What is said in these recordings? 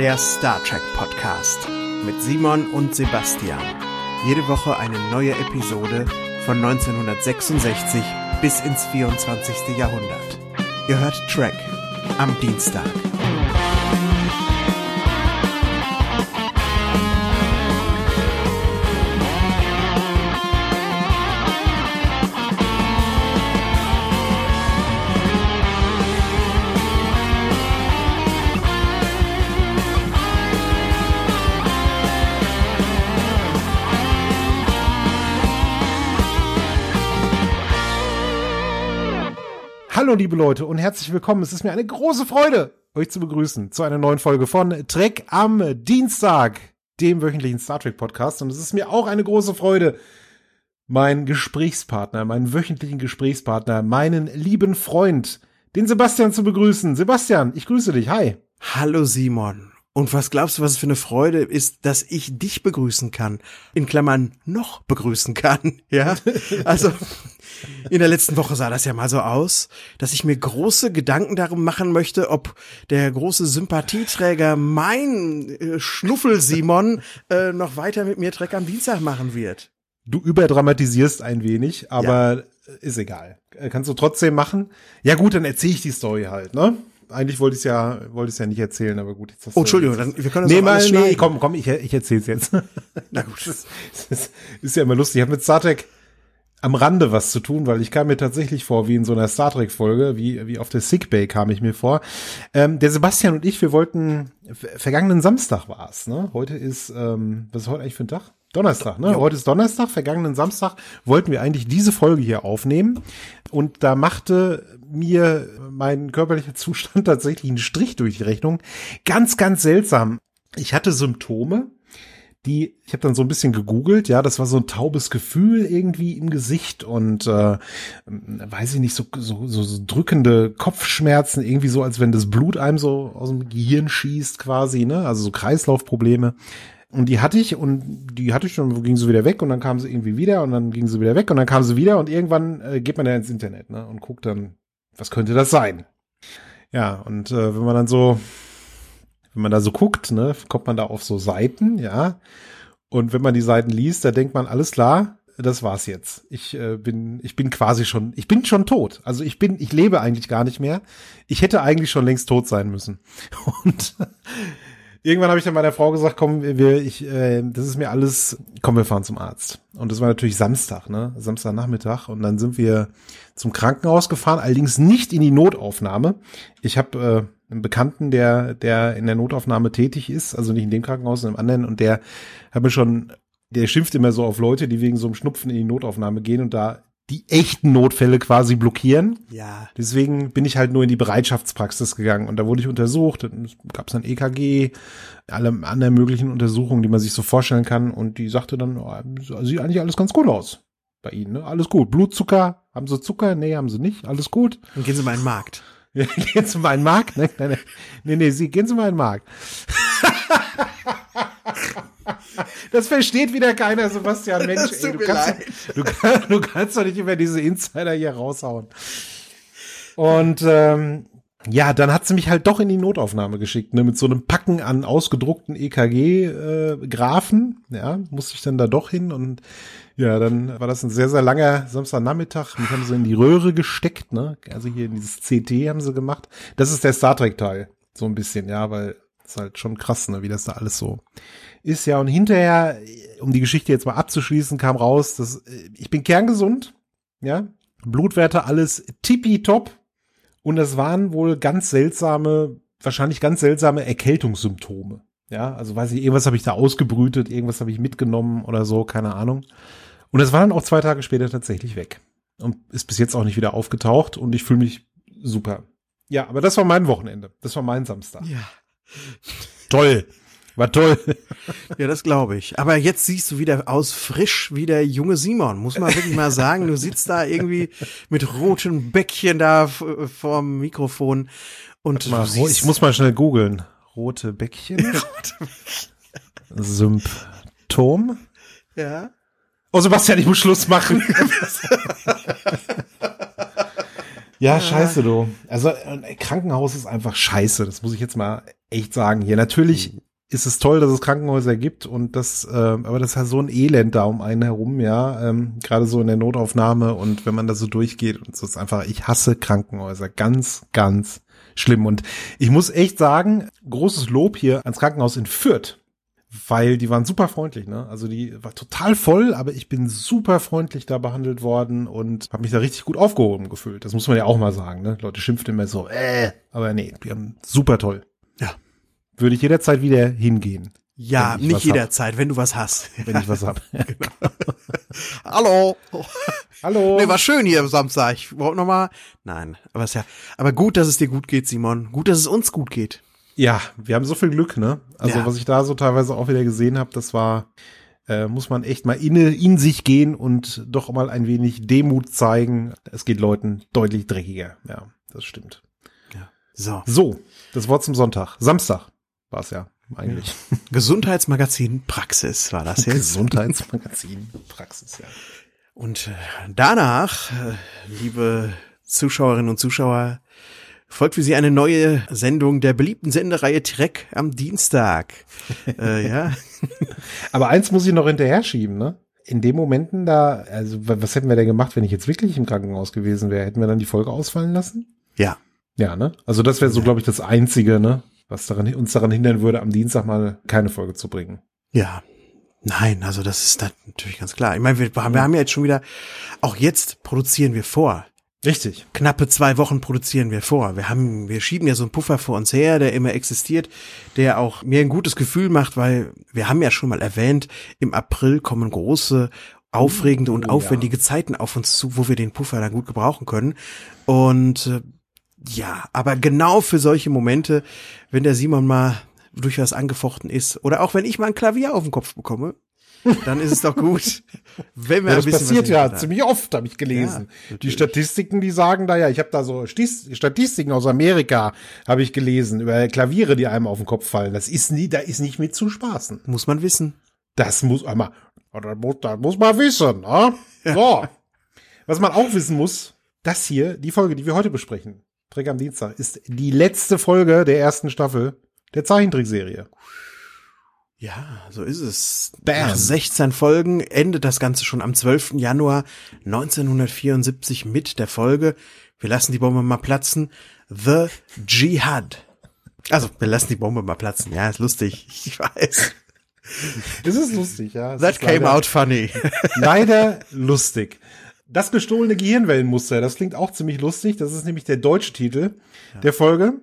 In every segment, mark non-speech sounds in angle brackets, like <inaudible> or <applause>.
der Star Trek Podcast mit Simon und Sebastian. Jede Woche eine neue Episode von 1966 bis ins 24. Jahrhundert. Ihr hört Trek am Dienstag. Hallo liebe Leute und herzlich willkommen. Es ist mir eine große Freude, euch zu begrüßen zu einer neuen Folge von Trek am Dienstag, dem wöchentlichen Star Trek Podcast. Und es ist mir auch eine große Freude, meinen Gesprächspartner, meinen wöchentlichen Gesprächspartner, meinen lieben Freund, den Sebastian zu begrüßen. Sebastian, ich grüße dich. Hi. Hallo Simon. Und was glaubst du, was es für eine Freude ist, dass ich dich begrüßen kann? In Klammern noch begrüßen kann. <laughs> Ja, also in der letzten Woche sah das ja mal so aus, dass ich mir große Gedanken darum machen möchte, ob der große Sympathieträger mein äh, Schnuffel Simon äh, noch weiter mit mir Trek am Dienstag machen wird. Du überdramatisierst ein wenig, aber ja. ist egal. Kannst du trotzdem machen? Ja gut, dann erzähle ich die Story halt, ne? Eigentlich wollte ich es ja, wollte ich ja nicht erzählen, aber gut. Jetzt oh, Entschuldigung, dann, wir können das nee, mal, nee, komm, komm, ich, ich erzähl's jetzt. <laughs> Na gut. Das, <laughs> das ist ja immer lustig. Ich habe mit Star Trek am Rande was zu tun, weil ich kam mir tatsächlich vor, wie in so einer Star Trek Folge, wie, wie auf der Sick Bay kam ich mir vor. Ähm, der Sebastian und ich, wir wollten, vergangenen Samstag war's, ne? Heute ist, ähm, was ist heute eigentlich für ein Tag? Donnerstag, ne? Jo. Heute ist Donnerstag, vergangenen Samstag wollten wir eigentlich diese Folge hier aufnehmen. Und da machte mir mein körperlicher Zustand <laughs> tatsächlich einen Strich durch die Rechnung. Ganz, ganz seltsam. Ich hatte Symptome, die, ich habe dann so ein bisschen gegoogelt, ja, das war so ein taubes Gefühl irgendwie im Gesicht und äh, weiß ich nicht, so, so, so, so drückende Kopfschmerzen, irgendwie so, als wenn das Blut einem so aus dem Gehirn schießt quasi, ne? Also so Kreislaufprobleme. Und die hatte ich und die hatte ich und ging sie wieder weg und dann kam sie irgendwie wieder und dann ging sie wieder weg und dann kam sie wieder und irgendwann äh, geht man dann ins Internet ne, und guckt dann, was könnte das sein? Ja, und äh, wenn man dann so, wenn man da so guckt, ne, kommt man da auf so Seiten, ja. Und wenn man die Seiten liest, da denkt man, alles klar, das war's jetzt. Ich äh, bin, ich bin quasi schon, ich bin schon tot. Also ich bin, ich lebe eigentlich gar nicht mehr. Ich hätte eigentlich schon längst tot sein müssen. <laughs> Und irgendwann habe ich dann meiner Frau gesagt, komm, wir, ich, äh, das ist mir alles, komm, wir fahren zum Arzt. Und das war natürlich Samstag, ne, Samstagnachmittag. Und dann sind wir zum Krankenhaus gefahren, allerdings nicht in die Notaufnahme. Ich habe äh, einen Bekannten, der, der in der Notaufnahme tätig ist, also nicht in dem Krankenhaus, sondern im anderen, und der hat mir schon, der schimpft immer so auf Leute, die wegen so einem Schnupfen in die Notaufnahme gehen und da die echten Notfälle quasi blockieren. Ja. Deswegen bin ich halt nur in die Bereitschaftspraxis gegangen und da wurde ich untersucht. Dann gab es ein EKG, alle anderen möglichen Untersuchungen, die man sich so vorstellen kann. Und die sagte dann, oh, sieht eigentlich alles ganz gut aus bei Ihnen. Ne? Alles gut. Blutzucker, haben Sie Zucker? Nee, haben Sie nicht. Alles gut. Dann gehen Sie mal in den Markt. <laughs> Ja, gehen Sie mal in den Markt? Nee, nee, nee, nee, Sie gehen Sie mal in den Markt. Das versteht wieder keiner, Sebastian Mensch. Ey, du, kannst, du, du, kannst doch nicht über diese Insider hier raushauen. Und ähm, ja, dann hat sie mich halt doch in die Notaufnahme geschickt, ne, mit so einem Packen an ausgedruckten EKG-Graphen. Äh, ja, musste ich dann da doch hin und ja, dann war das ein sehr, sehr langer Samstagnachmittag. Mich haben sie in die Röhre gesteckt, ne? Also hier in dieses CT haben sie gemacht. Das ist der Star Trek-Teil. So ein bisschen, ja, weil ist halt schon krass, ne, wie das da alles so ist ja und hinterher, um die Geschichte jetzt mal abzuschließen, kam raus, dass äh, ich bin kerngesund, ja, Blutwerte alles tippitopp und es waren wohl ganz seltsame, wahrscheinlich ganz seltsame Erkältungssymptome. Ja, also weiß ich, irgendwas habe ich da ausgebrütet, irgendwas habe ich mitgenommen oder so, keine Ahnung. Und es war dann auch zwei Tage später tatsächlich weg und ist bis jetzt auch nicht wieder aufgetaucht und ich fühle mich super. Ja, aber das war mein Wochenende. Das war mein Samstag. Ja. Toll. War toll. Ja, das glaube ich. Aber jetzt siehst du wieder aus frisch wie der junge Simon. Muss man wirklich mal sagen. Du sitzt da irgendwie mit roten Bäckchen da vorm Mikrofon und mal, ich muss mal schnell googeln. <laughs> Rote Bäckchen. Symptom. Ja. Oh, Sebastian, ich muss Schluss machen. Ja, scheiße, du. Also Krankenhaus ist einfach scheiße. Das muss ich jetzt mal echt sagen hier. Natürlich mhm. Ist es toll, dass es Krankenhäuser gibt und das, äh, aber das ist halt so ein Elend da um einen herum, ja. Ähm, Gerade so in der Notaufnahme und wenn man da so durchgeht und so ist einfach, ich hasse Krankenhäuser. Ganz, ganz schlimm. Und ich muss echt sagen, großes Lob hier ans Krankenhaus in Fürth weil die waren super freundlich, ne? Also die war total voll, aber ich bin super freundlich da behandelt worden und habe mich da richtig gut aufgehoben gefühlt. Das muss man ja auch mal sagen, ne? Leute schimpfen immer so, äh, aber nee, die haben super toll. Ja. Würde ich jederzeit wieder hingehen. Ja, nicht jederzeit, hab. wenn du was hast. Wenn ich was hab. <laughs> <laughs> genau. Hallo. Hallo. Nee, war schön hier am Samstag. Ich wollte noch mal. Nein, aber ist ja, aber gut, dass es dir gut geht, Simon. Gut, dass es uns gut geht. Ja, wir haben so viel Glück, ne? Also ja. was ich da so teilweise auch wieder gesehen habe, das war, äh, muss man echt mal in, in sich gehen und doch mal ein wenig Demut zeigen. Es geht Leuten deutlich dreckiger. Ja, das stimmt. Ja. So. So, das Wort zum Sonntag. Samstag war es ja eigentlich. Gesundheitsmagazin Praxis war das jetzt. Gesundheitsmagazin Praxis, ja. Und äh, danach, äh, liebe Zuschauerinnen und Zuschauer, folgt für Sie eine neue Sendung der beliebten Sendereihe Trek am Dienstag. äh, ja. <laughs> Aber eins muss ich noch hinterher schieben, ne? In den Momenten da, also was hätten wir denn gemacht, wenn ich jetzt wirklich im Krankenhaus gewesen wäre? Hätten wir dann die Folge ausfallen lassen? Ja. Ja, ne? Also das wäre so, glaube ich, das Einzige, ne? Was daran, uns daran hindern würde, am Dienstag mal keine Folge zu bringen. Ja. Nein, also das ist natürlich ganz klar. Ich meine, wir, wir haben ja jetzt schon wieder, auch jetzt produzieren wir vor. Richtig. Knappe zwei Wochen produzieren wir vor. Wir haben, wir schieben ja so einen Puffer vor uns her, der immer existiert, der auch mir ein gutes Gefühl macht, weil wir haben ja schon mal erwähnt, im April kommen große, aufregende und oh, aufwendige ja. Zeiten auf uns zu, wo wir den Puffer dann gut gebrauchen können. Und äh, ja, aber genau für solche Momente, wenn der Simon mal durch was angefochten ist oder auch wenn ich mal ein Klavier auf den Kopf bekomme, dann ist es doch gut, <laughs> wenn wir ja, das ein passiert ja ziemlich oft, habe ich gelesen. Ja, die Statistiken, die sagen da ja, ich habe da so Statistiken aus Amerika, habe ich gelesen über Klaviere, die einem auf den Kopf fallen. Das ist nie, da ist nicht mit zu spaßen. Muss man wissen. Das muss einmal, das muss, das muss man wissen. Ne? <laughs> So, was man auch wissen muss, das hier, die Folge, die wir heute besprechen, Trick am Dienstag, ist die letzte Folge der ersten Staffel der Zeichentrickserie. Ja, so ist es. Bam. Nach 16 Folgen endet das Ganze schon am 12. Januar 1974 mit der Folge Wir lassen die Bombe mal platzen. The Jihad. Also, wir lassen die Bombe mal platzen. Ja, ist lustig. Ich weiß. Es ist lustig, ja. Es That came out funny. <laughs> leider lustig. Das gestohlene Gehirnwellenmuster, das klingt auch ziemlich lustig. Das ist nämlich der deutsche Titel ja. der Folge.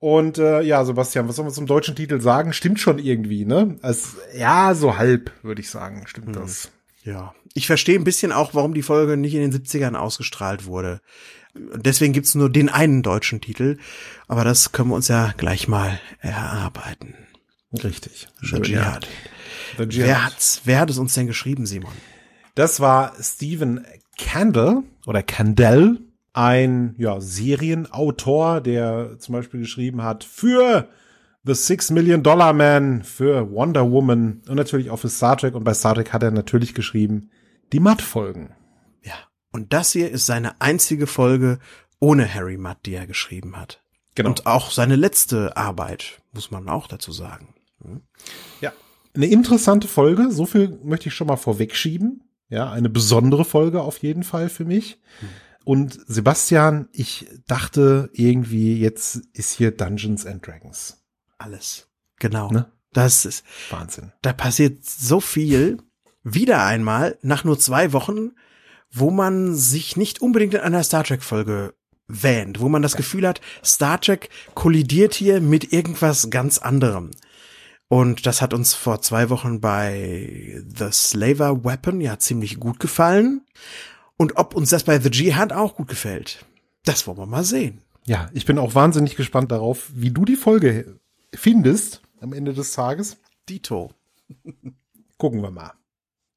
Und äh, ja, Sebastian, was soll man zum deutschen Titel sagen? Stimmt schon irgendwie, ne? Also, ja, so halb, würde ich sagen, stimmt hm. das. Ja. Ich verstehe ein bisschen auch, warum die Folge nicht in den 70ern ausgestrahlt wurde. Deswegen gibt's nur den einen deutschen Titel. Aber das können wir uns ja gleich mal erarbeiten. Richtig. The Jihad. The Jihad. Wer hat's, wer hat es uns denn geschrieben, Simon? Das war Stephen Candle oder Candell ein ja, Serienautor, der zum Beispiel geschrieben hat für The Six Million Dollar Man, für Wonder Woman und natürlich auch für Star Trek. Und bei Star Trek hat er natürlich geschrieben die Matt-Folgen. Ja, und das hier ist seine einzige Folge ohne Harry Mudd, die er geschrieben hat. Genau. Und auch seine letzte Arbeit, muss man auch dazu sagen. Hm? Ja, eine interessante Folge, so viel möchte ich schon mal vorwegschieben. Ja, eine besondere Folge auf jeden Fall für mich. Hm. Und Sebastian, ich dachte irgendwie, jetzt ist hier Dungeons and Dragons. Alles. Genau. Ne? Das ist Wahnsinn. Da passiert so viel. Wieder einmal nach nur zwei Wochen, wo man sich nicht unbedingt in einer Star Trek Folge wähnt, wo man das Gefühl hat, Star Trek kollidiert hier mit irgendwas ganz anderem. Und das hat uns vor zwei Wochen bei The Slaver Weapon ja ziemlich gut gefallen. Und ob uns das bei The Jihad auch gut gefällt, das wollen wir mal sehen. Ja, ich bin auch wahnsinnig gespannt darauf, wie du die Folge findest am Ende des Tages. Dito. <laughs> Gucken wir mal.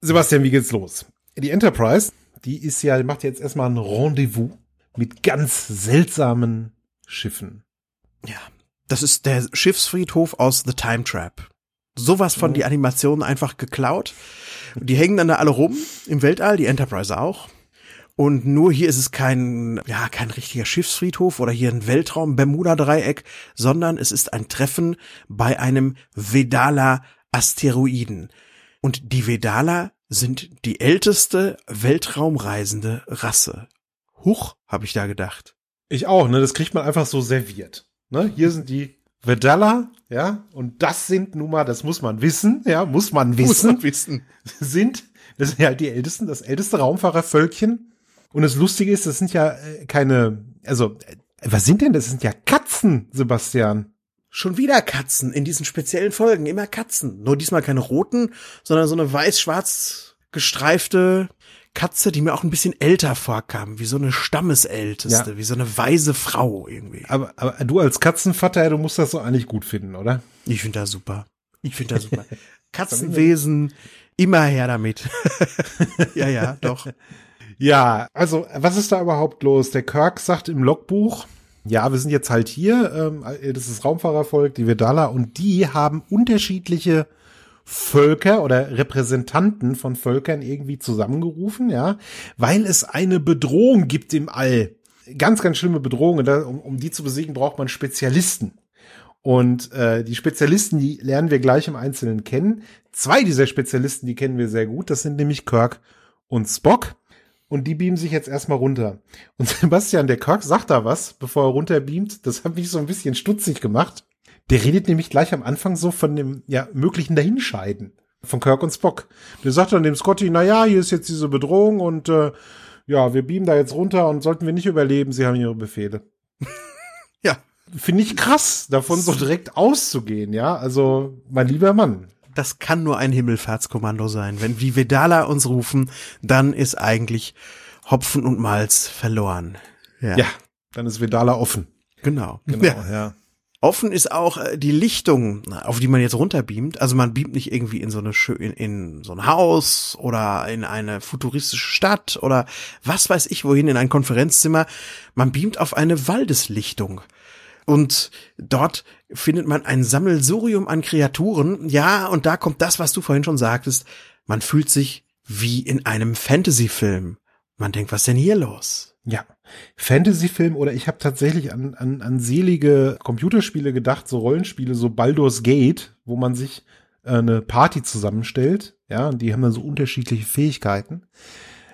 Sebastian, wie geht's los? Die Enterprise, die ist ja, macht jetzt erstmal ein Rendezvous mit ganz seltsamen Schiffen. Ja, das ist der Schiffsfriedhof aus The Time Trap. Sowas von oh. die Animationen einfach geklaut. Die hängen dann da alle rum im Weltall, die Enterprise auch. Und nur hier ist es kein, ja, kein richtiger Schiffsfriedhof oder hier ein Weltraum-Bermuda-Dreieck, sondern es ist ein Treffen bei einem Vedala-Asteroiden. Und die Vedala sind die älteste weltraumreisende Rasse. Huch, habe ich da gedacht. Ich auch, ne? Das kriegt man einfach so serviert. Ne? Hier sind die Vedala, ja, und das sind nun mal, das muss man wissen, ja, muss man wissen, muss man wissen. sind, das sind ja die ältesten, das älteste Raumfahrervölkchen und das Lustige ist, das sind ja äh, keine, also, äh, was sind denn das? Das sind ja Katzen, Sebastian. Schon wieder Katzen in diesen speziellen Folgen, immer Katzen. Nur diesmal keine roten, sondern so eine weiß-schwarz gestreifte Katze, die mir auch ein bisschen älter vorkam, wie so eine Stammesälteste, ja. wie so eine weise Frau irgendwie. Aber, aber du als Katzenvater, du musst das so eigentlich gut finden, oder? Ich finde das super. Ich finde das super. <laughs> Katzenwesen, immer her damit. <laughs> ja, ja, doch. Ja, also was ist da überhaupt los? Der Kirk sagt im Logbuch, ja, wir sind jetzt halt hier, ähm, das ist Raumfahrervolk, die Vedala, und die haben unterschiedliche Völker oder Repräsentanten von Völkern irgendwie zusammengerufen, ja, weil es eine Bedrohung gibt im All. Ganz, ganz schlimme Bedrohung. Und um, um die zu besiegen, braucht man Spezialisten. Und äh, die Spezialisten, die lernen wir gleich im Einzelnen kennen. Zwei dieser Spezialisten, die kennen wir sehr gut. Das sind nämlich Kirk und Spock und die beamen sich jetzt erstmal runter. Und <laughs> Sebastian, der Kirk sagt da was, bevor er runterbeamt. Das hat mich so ein bisschen stutzig gemacht. Der redet nämlich gleich am Anfang so von dem ja möglichen Dahinscheiden von Kirk und Spock. Der sagt dann dem Scotty, na ja, hier ist jetzt diese Bedrohung und äh, ja, wir beamen da jetzt runter und sollten wir nicht überleben, sie haben ihre Befehle. <laughs> ja. Finde ich krass, davon so direkt auszugehen, ja. Also, mein lieber Mann, das kann nur ein Himmelfahrtskommando sein. Wenn wie Vedala uns rufen, dann ist eigentlich Hopfen und Malz verloren. Ja, ja dann ist Vedala offen. Genau. Genau, ja. ja. Offen ist auch äh, die Lichtung, auf die man jetzt runterbeamt. Also man beamt nicht irgendwie in so eine in, in so ein Haus oder in eine futuristische Stadt oder was weiß ich wohin in ein Konferenzzimmer. Man beamt auf eine Waldeslichtung. Und dort findet man ein Sammelsurium an Kreaturen. Ja, und da kommt das, was du vorhin schon sagtest. Man fühlt sich wie in einem Fantasy-Film. Man denkt, was denn hier los? Ja, Fantasy-Film oder ich habe tatsächlich an, an, an selige Computerspiele gedacht, so Rollenspiele, so Baldur's Gate, wo man sich äh, eine Party zusammenstellt. Ja, und die haben dann so unterschiedliche Fähigkeiten.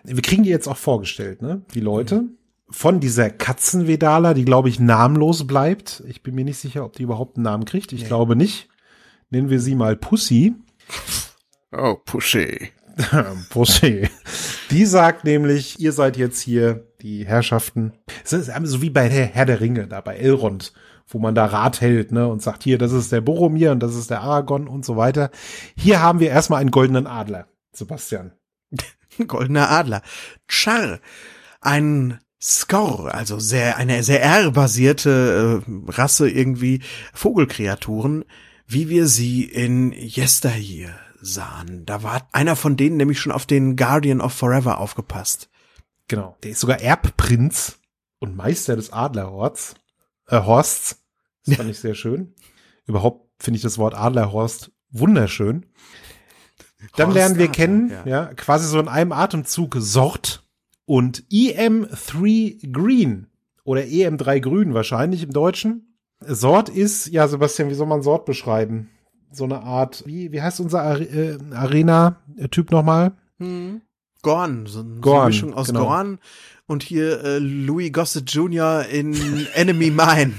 Wir kriegen die jetzt auch vorgestellt, ne? Die Leute. Mhm von dieser Katzenvedala, die glaube ich namenlos bleibt. Ich bin mir nicht sicher, ob die überhaupt einen Namen kriegt. Ich nee. glaube nicht. Nennen wir sie mal Pussy. Oh, Pussy. <laughs> Pussy. Die sagt nämlich, ihr seid jetzt hier die Herrschaften. So wie bei Herr der Ringe, da bei Elrond, wo man da Rat hält, ne, und sagt, hier, das ist der Boromir und das ist der Aragorn und so weiter. Hier haben wir erstmal einen goldenen Adler, Sebastian. <laughs> Goldener Adler. Char. Ein Skor, also sehr, eine sehr R-basierte äh, Rasse irgendwie Vogelkreaturen, wie wir sie in Yesteryear sahen. Da war einer von denen nämlich schon auf den Guardian of Forever aufgepasst. Genau. Der ist sogar Erbprinz und Meister des Adlerhorsts. Äh, Horsts. Das fand ja. ich sehr schön. Überhaupt finde ich das Wort Adlerhorst wunderschön. Dann Horst lernen wir Adler, kennen, ja. ja, quasi so in einem Atemzug Sort und EM3 Green oder EM3 Grün wahrscheinlich im Deutschen. Sort ist, ja, Sebastian, wie soll man Sort beschreiben? So eine Art, wie, wie heißt unser Are äh, Arena-Typ nochmal? Hm. Gorn, so, Gorn, so eine Mischung aus genau. Gorn und hier äh, Louis Gossett Jr. in <laughs> Enemy Mine.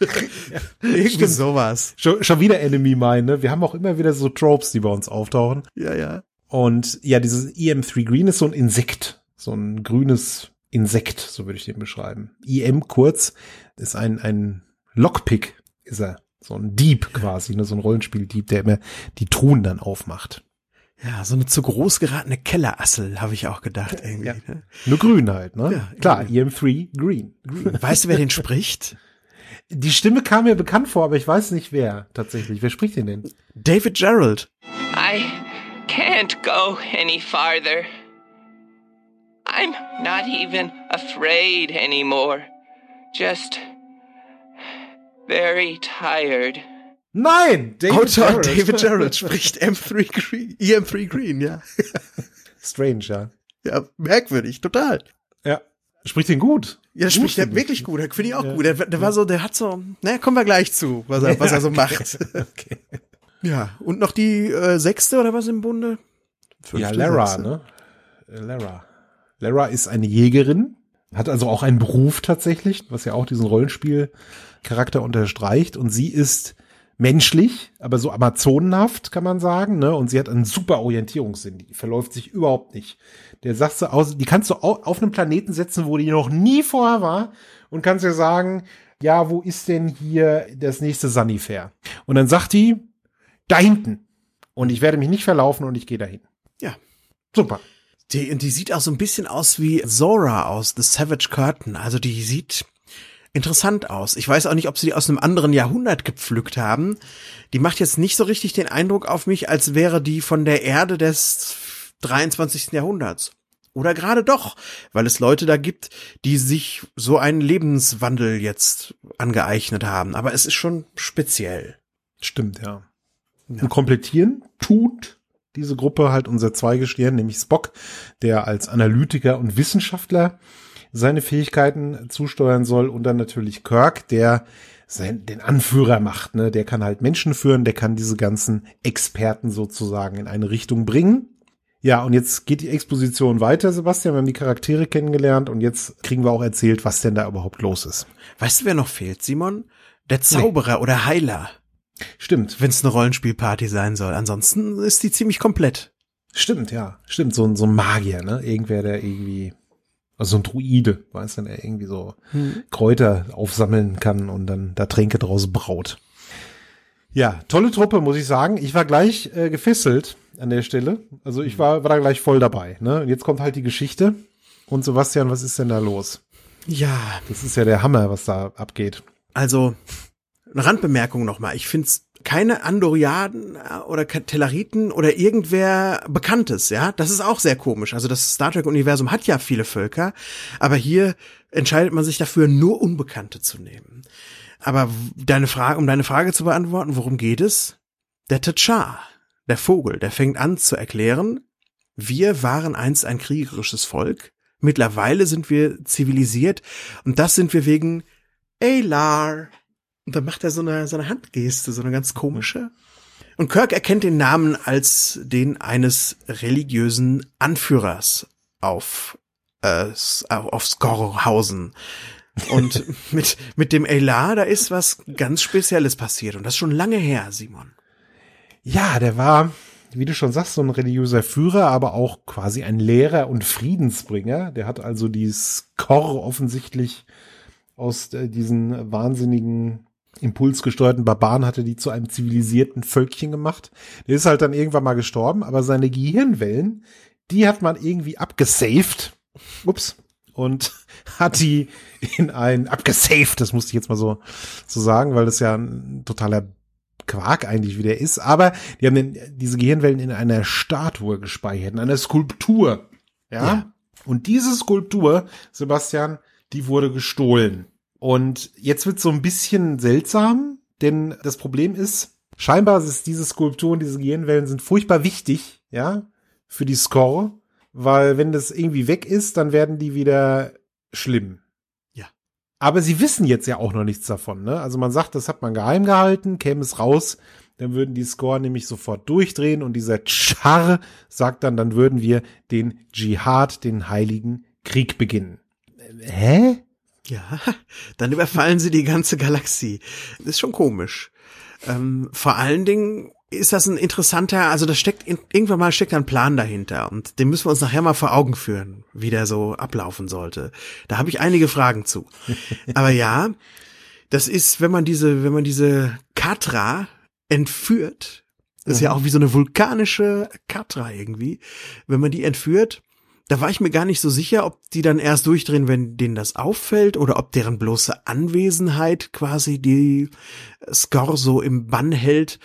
ja, <laughs> Irgendwie Stimmt. sowas. Schon, schon wieder Enemy Mine, ne? Wir haben auch immer wieder so Tropes, die bei uns auftauchen. Ja, ja. Und ja, dieses EM3 Green ist so ein Insekt, so ein grünes Insekt, so würde ich den beschreiben. EM kurz ist ein, ein Lockpick, ist er. So ein Dieb quasi, ne, so ein Rollenspieldieb, der immer die Truhen dann aufmacht. Ja, so eine zu groß geratene Kellerassel, habe ich auch gedacht irgendwie. Ja. Ne? Nur grün halt, ne? Ja, Klar, EM3 green. green. Weißt du, wer den spricht? Die Stimme kam mir bekannt vor, aber ich weiß nicht wer tatsächlich. Wer spricht den denn? David Gerald. I can't go any farther. I'm not even afraid anymore. Just very tired. Nein! David Autor Gerald. David Gerald spricht M3 Green, EM3 Green, ja. Strange, ja. Ja, merkwürdig, total. Ja. Spricht den gut. Ja, das spricht er wirklich gut. Finde ich auch Ja. gut. Der, der war so, der hat so, naja, kommen wir gleich zu, was er, was er so <laughs> macht. okay. Ja, und noch die äh, sechste oder was im Bunde? Ja, Fünfte, Lara, sechste. ne? Äh, Lara. Lara ist eine Jägerin, hat also auch einen Beruf tatsächlich, was ja auch diesen Rollenspielcharakter unterstreicht. Und sie ist menschlich, aber so amazonenhaft, kann man sagen, ne? Und sie hat einen super Orientierungssinn. Die verläuft sich überhaupt nicht. Der sagst du aus, die kannst du au- auf einen Planeten setzen, wo die noch nie vorher war und kannst dir sagen, ja, wo ist denn hier das nächste Sanifair? Und dann sagt die, da hinten. Und ich werde mich nicht verlaufen und ich gehe dahin. Ja. Super. Die, die sieht auch so ein bisschen aus wie Zora aus The Savage Curtain. Also die sieht interessant aus. Ich weiß auch nicht, ob sie die aus einem anderen Jahrhundert gepflückt haben. Die macht jetzt nicht so richtig den Eindruck auf mich, als wäre die von der Erde des 23. Jahrhunderts. Oder gerade doch, weil es Leute da gibt, die sich so einen Lebenswandel jetzt angeeignet haben. Aber es ist schon speziell. Stimmt, ja. Und komplettieren tut diese Gruppe halt unser Zweigestirn, nämlich Spock, der als Analytiker und Wissenschaftler seine Fähigkeiten zusteuern soll und dann natürlich Kirk, der sein, den Anführer macht, ne? Der kann halt Menschen führen, der kann diese ganzen Experten sozusagen in eine Richtung bringen. Ja, und jetzt geht die Exposition weiter, Sebastian. Wir haben die Charaktere kennengelernt und jetzt kriegen wir auch erzählt, was denn da überhaupt los ist. Weißt du, wer noch fehlt, Simon? Der Zauberer oder Heiler, Stimmt. wenn es eine Rollenspielparty sein soll. Ansonsten ist die ziemlich komplett. Stimmt, ja. Stimmt, so ein, so ein Magier, ne? Irgendwer, der irgendwie, also so ein Druide, weißt du, der irgendwie so Kräuter aufsammeln kann und dann da Tränke draus braut. Ja, tolle Truppe, muss ich sagen. Ich war gleich äh, gefesselt an der Stelle. Also ich war, war da gleich voll dabei. Ne? Und jetzt kommt halt die Geschichte. Und Sebastian, was ist denn da los? Ja, Das ist ja der Hammer, was da abgeht. also eine Randbemerkung nochmal. Ich find's keine Andoriaden äh, oder Tellariten oder irgendwer Bekanntes, ja. Das ist auch sehr komisch. Also das Star Trek-Universum hat ja viele Völker, aber hier entscheidet man sich dafür, nur Unbekannte zu nehmen. Aber deine Frage, um deine Frage zu beantworten, worum geht es? Der T'Char, der Vogel, der fängt an zu erklären, wir waren einst ein kriegerisches Volk, mittlerweile sind wir zivilisiert und das sind wir wegen Aylar. Und dann macht er so eine, so eine Handgeste, so eine ganz komische. Und Kirk erkennt den Namen als den eines religiösen Anführers auf, äh, auf Skorhausen. Und <laughs> mit, mit dem Aylar, da ist was ganz Spezielles passiert. Und das ist schon lange her, Simon. Ja, der war, wie du schon sagst, so ein religiöser Führer, aber auch quasi ein Lehrer und Friedensbringer. Der hat also die Skor offensichtlich aus äh, diesen wahnsinnigen impulsgesteuerten Barbaren hatte die zu einem zivilisierten Völkchen gemacht. Der ist halt dann irgendwann mal gestorben, aber seine Gehirnwellen, die hat man irgendwie abgesaved. Ups. Und <laughs> hat die in ein, abgesaved, das musste ich jetzt mal so, so sagen, weil das ja ein totaler Quark eigentlich wieder ist, aber die haben den, diese Gehirnwellen in einer Statue gespeichert, in einer Skulptur. Ja? Ja. Und diese Skulptur, Sebastian, die wurde gestohlen. Und jetzt wird so ein bisschen seltsam, denn das Problem ist, scheinbar ist diese Skulpturen, diese Gehirnwellen sind furchtbar wichtig, ja, für die Score, weil wenn das irgendwie weg ist, dann werden die wieder schlimm. Ja. Aber sie wissen jetzt ja auch noch nichts davon, ne? Also man sagt, das hat man geheim gehalten, käme es raus, dann würden die Score nämlich sofort durchdrehen und dieser Char sagt dann, dann würden wir den Dschihad, den heiligen Krieg beginnen. Hä? Ja, <laughs> dann überfallen sie die ganze Galaxie. Das ist schon komisch. Ähm, vor allen Dingen ist das ein interessanter, also da steckt in, irgendwann mal steckt ein Plan dahinter und den müssen wir uns nachher mal vor Augen führen, wie der so ablaufen sollte. Da habe ich einige Fragen zu. <laughs> Aber ja, das ist, wenn man diese, wenn man diese Katra entführt, das ist ja auch wie so eine vulkanische Katra irgendwie, wenn man die entführt, da war ich mir gar nicht so sicher, ob die dann erst durchdrehen, wenn denen das auffällt, oder ob deren bloße Anwesenheit quasi die Score so im Bann hält,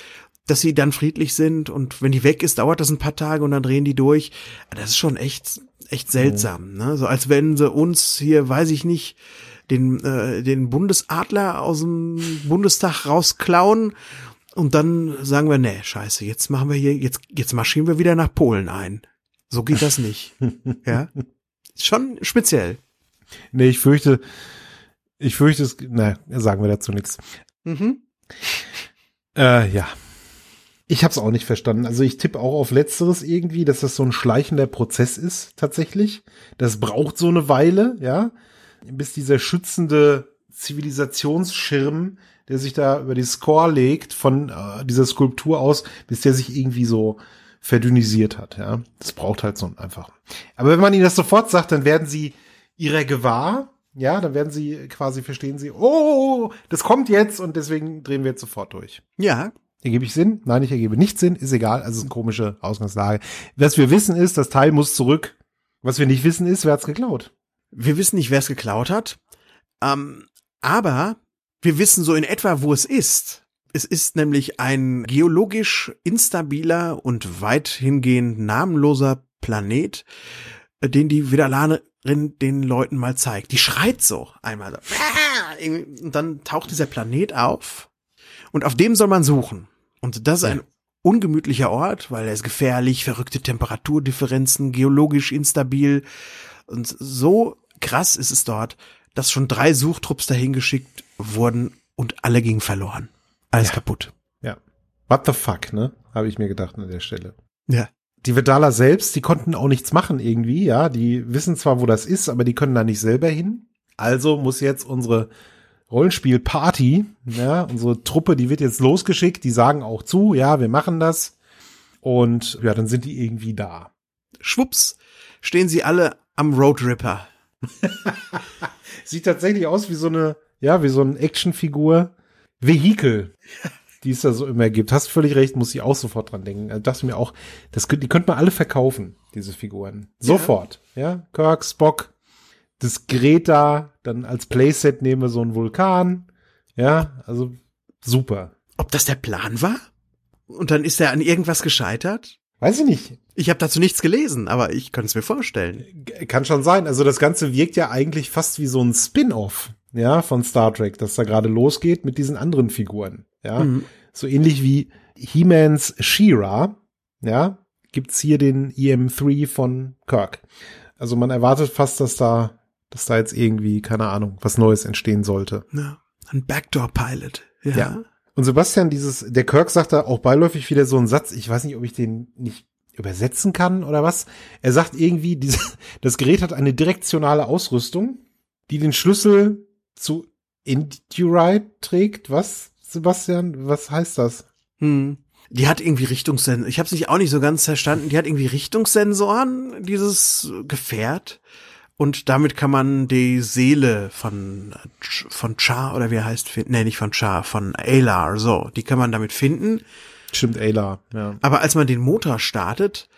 dass sie dann friedlich sind und wenn die weg ist, dauert das ein paar Tage und dann drehen die durch. Das ist schon echt, echt seltsam, ne? So als wenn sie uns hier, weiß ich nicht, den, äh, den Bundesadler aus dem Bundestag rausklauen und dann sagen wir, nee, scheiße, jetzt machen wir hier, jetzt, jetzt marschieren wir wieder nach Polen ein. So geht das nicht. <laughs> ja. Schon speziell. Nee, ich fürchte, ich fürchte es, na, sagen wir dazu nichts. Mhm. Äh, ja. Ich hab's auch nicht verstanden. Also ich tippe auch auf Letzteres irgendwie, dass das so ein schleichender Prozess ist, tatsächlich. Das braucht so eine Weile, ja, bis dieser schützende Zivilisationsschirm, der sich da über die Score legt von äh, dieser Skulptur aus, bis der sich irgendwie so verdünnisiert hat, ja. Das braucht halt so einfach. Aber wenn man ihnen das sofort sagt, dann werden sie ihrer gewahr, ja, dann werden sie quasi verstehen sie, oh, das kommt jetzt und deswegen drehen wir jetzt sofort durch. Ja. Ergebe ich Sinn? Nein, ich ergebe nicht Sinn, ist egal, also ist eine komische Ausgangslage. Was wir wissen ist, das Teil muss zurück. Was wir nicht wissen ist, wer hat's geklaut. Wir wissen nicht, wer es geklaut hat. Ähm, aber wir wissen so in etwa, wo es ist. Es ist nämlich ein geologisch instabiler und weithingehend namenloser Planet, äh, den die Vidalanerin den Leuten mal zeigt. Die schreit so einmal so. Und dann taucht dieser Planet auf und auf dem soll man suchen. Und das ist ein ungemütlicher Ort, weil er ist gefährlich, verrückte Temperaturdifferenzen, geologisch instabil. Und so krass ist es dort, dass schon drei Suchtrupps dahin geschickt wurden und alle gingen verloren. Alles Ja. kaputt. Ja. What the fuck, ne? Habe ich mir gedacht an der Stelle. Ja. Die Vedaler selbst, die konnten auch nichts machen irgendwie, ja. Die wissen zwar, wo das ist, aber die können da nicht selber hin. Also muss jetzt unsere Rollenspielparty, ja, unsere Truppe, die wird jetzt losgeschickt, die sagen auch zu, ja, wir machen das. Und ja, dann sind die irgendwie da. Schwupps, stehen sie alle am Road Ripper. <laughs> Sieht tatsächlich aus wie so eine, ja, wie so eine Actionfigur. Vehikel, die es da so immer gibt. Hast völlig recht, muss ich auch sofort dran denken. Also dachte mir auch, das, die könnte man alle verkaufen, diese Figuren. Sofort. Ja, Kirk, Spock, das Gerät da, dann als Playset nehmen wir so einen Vulkan. Ja, also super. Ob das der Plan war? Und dann ist er an irgendwas gescheitert? Weiß ich nicht. Ich habe dazu nichts gelesen, aber ich könnte es mir vorstellen. Kann schon sein. Also das Ganze wirkt ja eigentlich fast wie so ein Spin-off, ja, von Star Trek, das da gerade losgeht mit diesen anderen Figuren, ja. Mhm. So ähnlich wie He-Mans She-Ra, ja, gibt's hier den EM3 von Kirk. Also man erwartet fast, dass da, dass da jetzt irgendwie, keine Ahnung, was Neues entstehen sollte. Ja, ein Backdoor-Pilot. Ja. Ja. Und Sebastian, dieses, der Kirk sagt da auch beiläufig wieder so einen Satz, ich weiß nicht, ob ich den nicht übersetzen kann oder was. Er sagt irgendwie, diese, <laughs> das Gerät hat eine direktionale Ausrüstung, die den Schlüssel zu Indurite trägt. Was, Sebastian? Was heißt das? Hm. Die hat irgendwie Richtungssensoren. Ich habe es nicht auch nicht so ganz verstanden. Die hat irgendwie Richtungssensoren, dieses Gefährt. Und damit kann man die Seele von, von Char oder wie er heißt, finden. Nee, nicht von Char, von Aylar, so. Die kann man damit finden. Stimmt, Ayla, ja. Aber als man den Motor startet,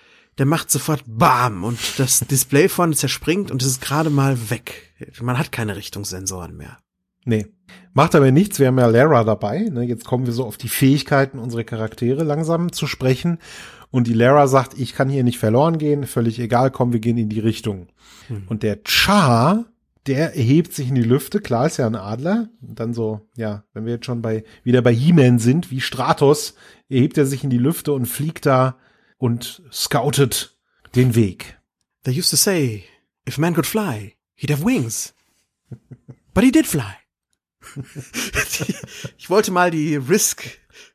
der macht sofort BAM und das Display vorne zerspringt und es ist gerade mal weg. Man hat keine Richtungssensoren mehr. Nee. Macht aber nichts, wir haben ja Lara dabei. Ne? Jetzt kommen wir so auf die Fähigkeiten unserer Charaktere langsam zu sprechen. Und die Lara sagt, ich kann hier nicht verloren gehen, völlig egal, komm, wir gehen in die Richtung. Und der Char, der erhebt sich in die Lüfte, klar ist ja ein Adler. Und dann so, ja, wenn wir jetzt schon bei, wieder bei He-Man sind, wie Stratos, erhebt er sich in die Lüfte und fliegt da und scoutet den Weg. They used to say, if man could fly, he'd have wings. But he did fly. <laughs> ich wollte mal die Risk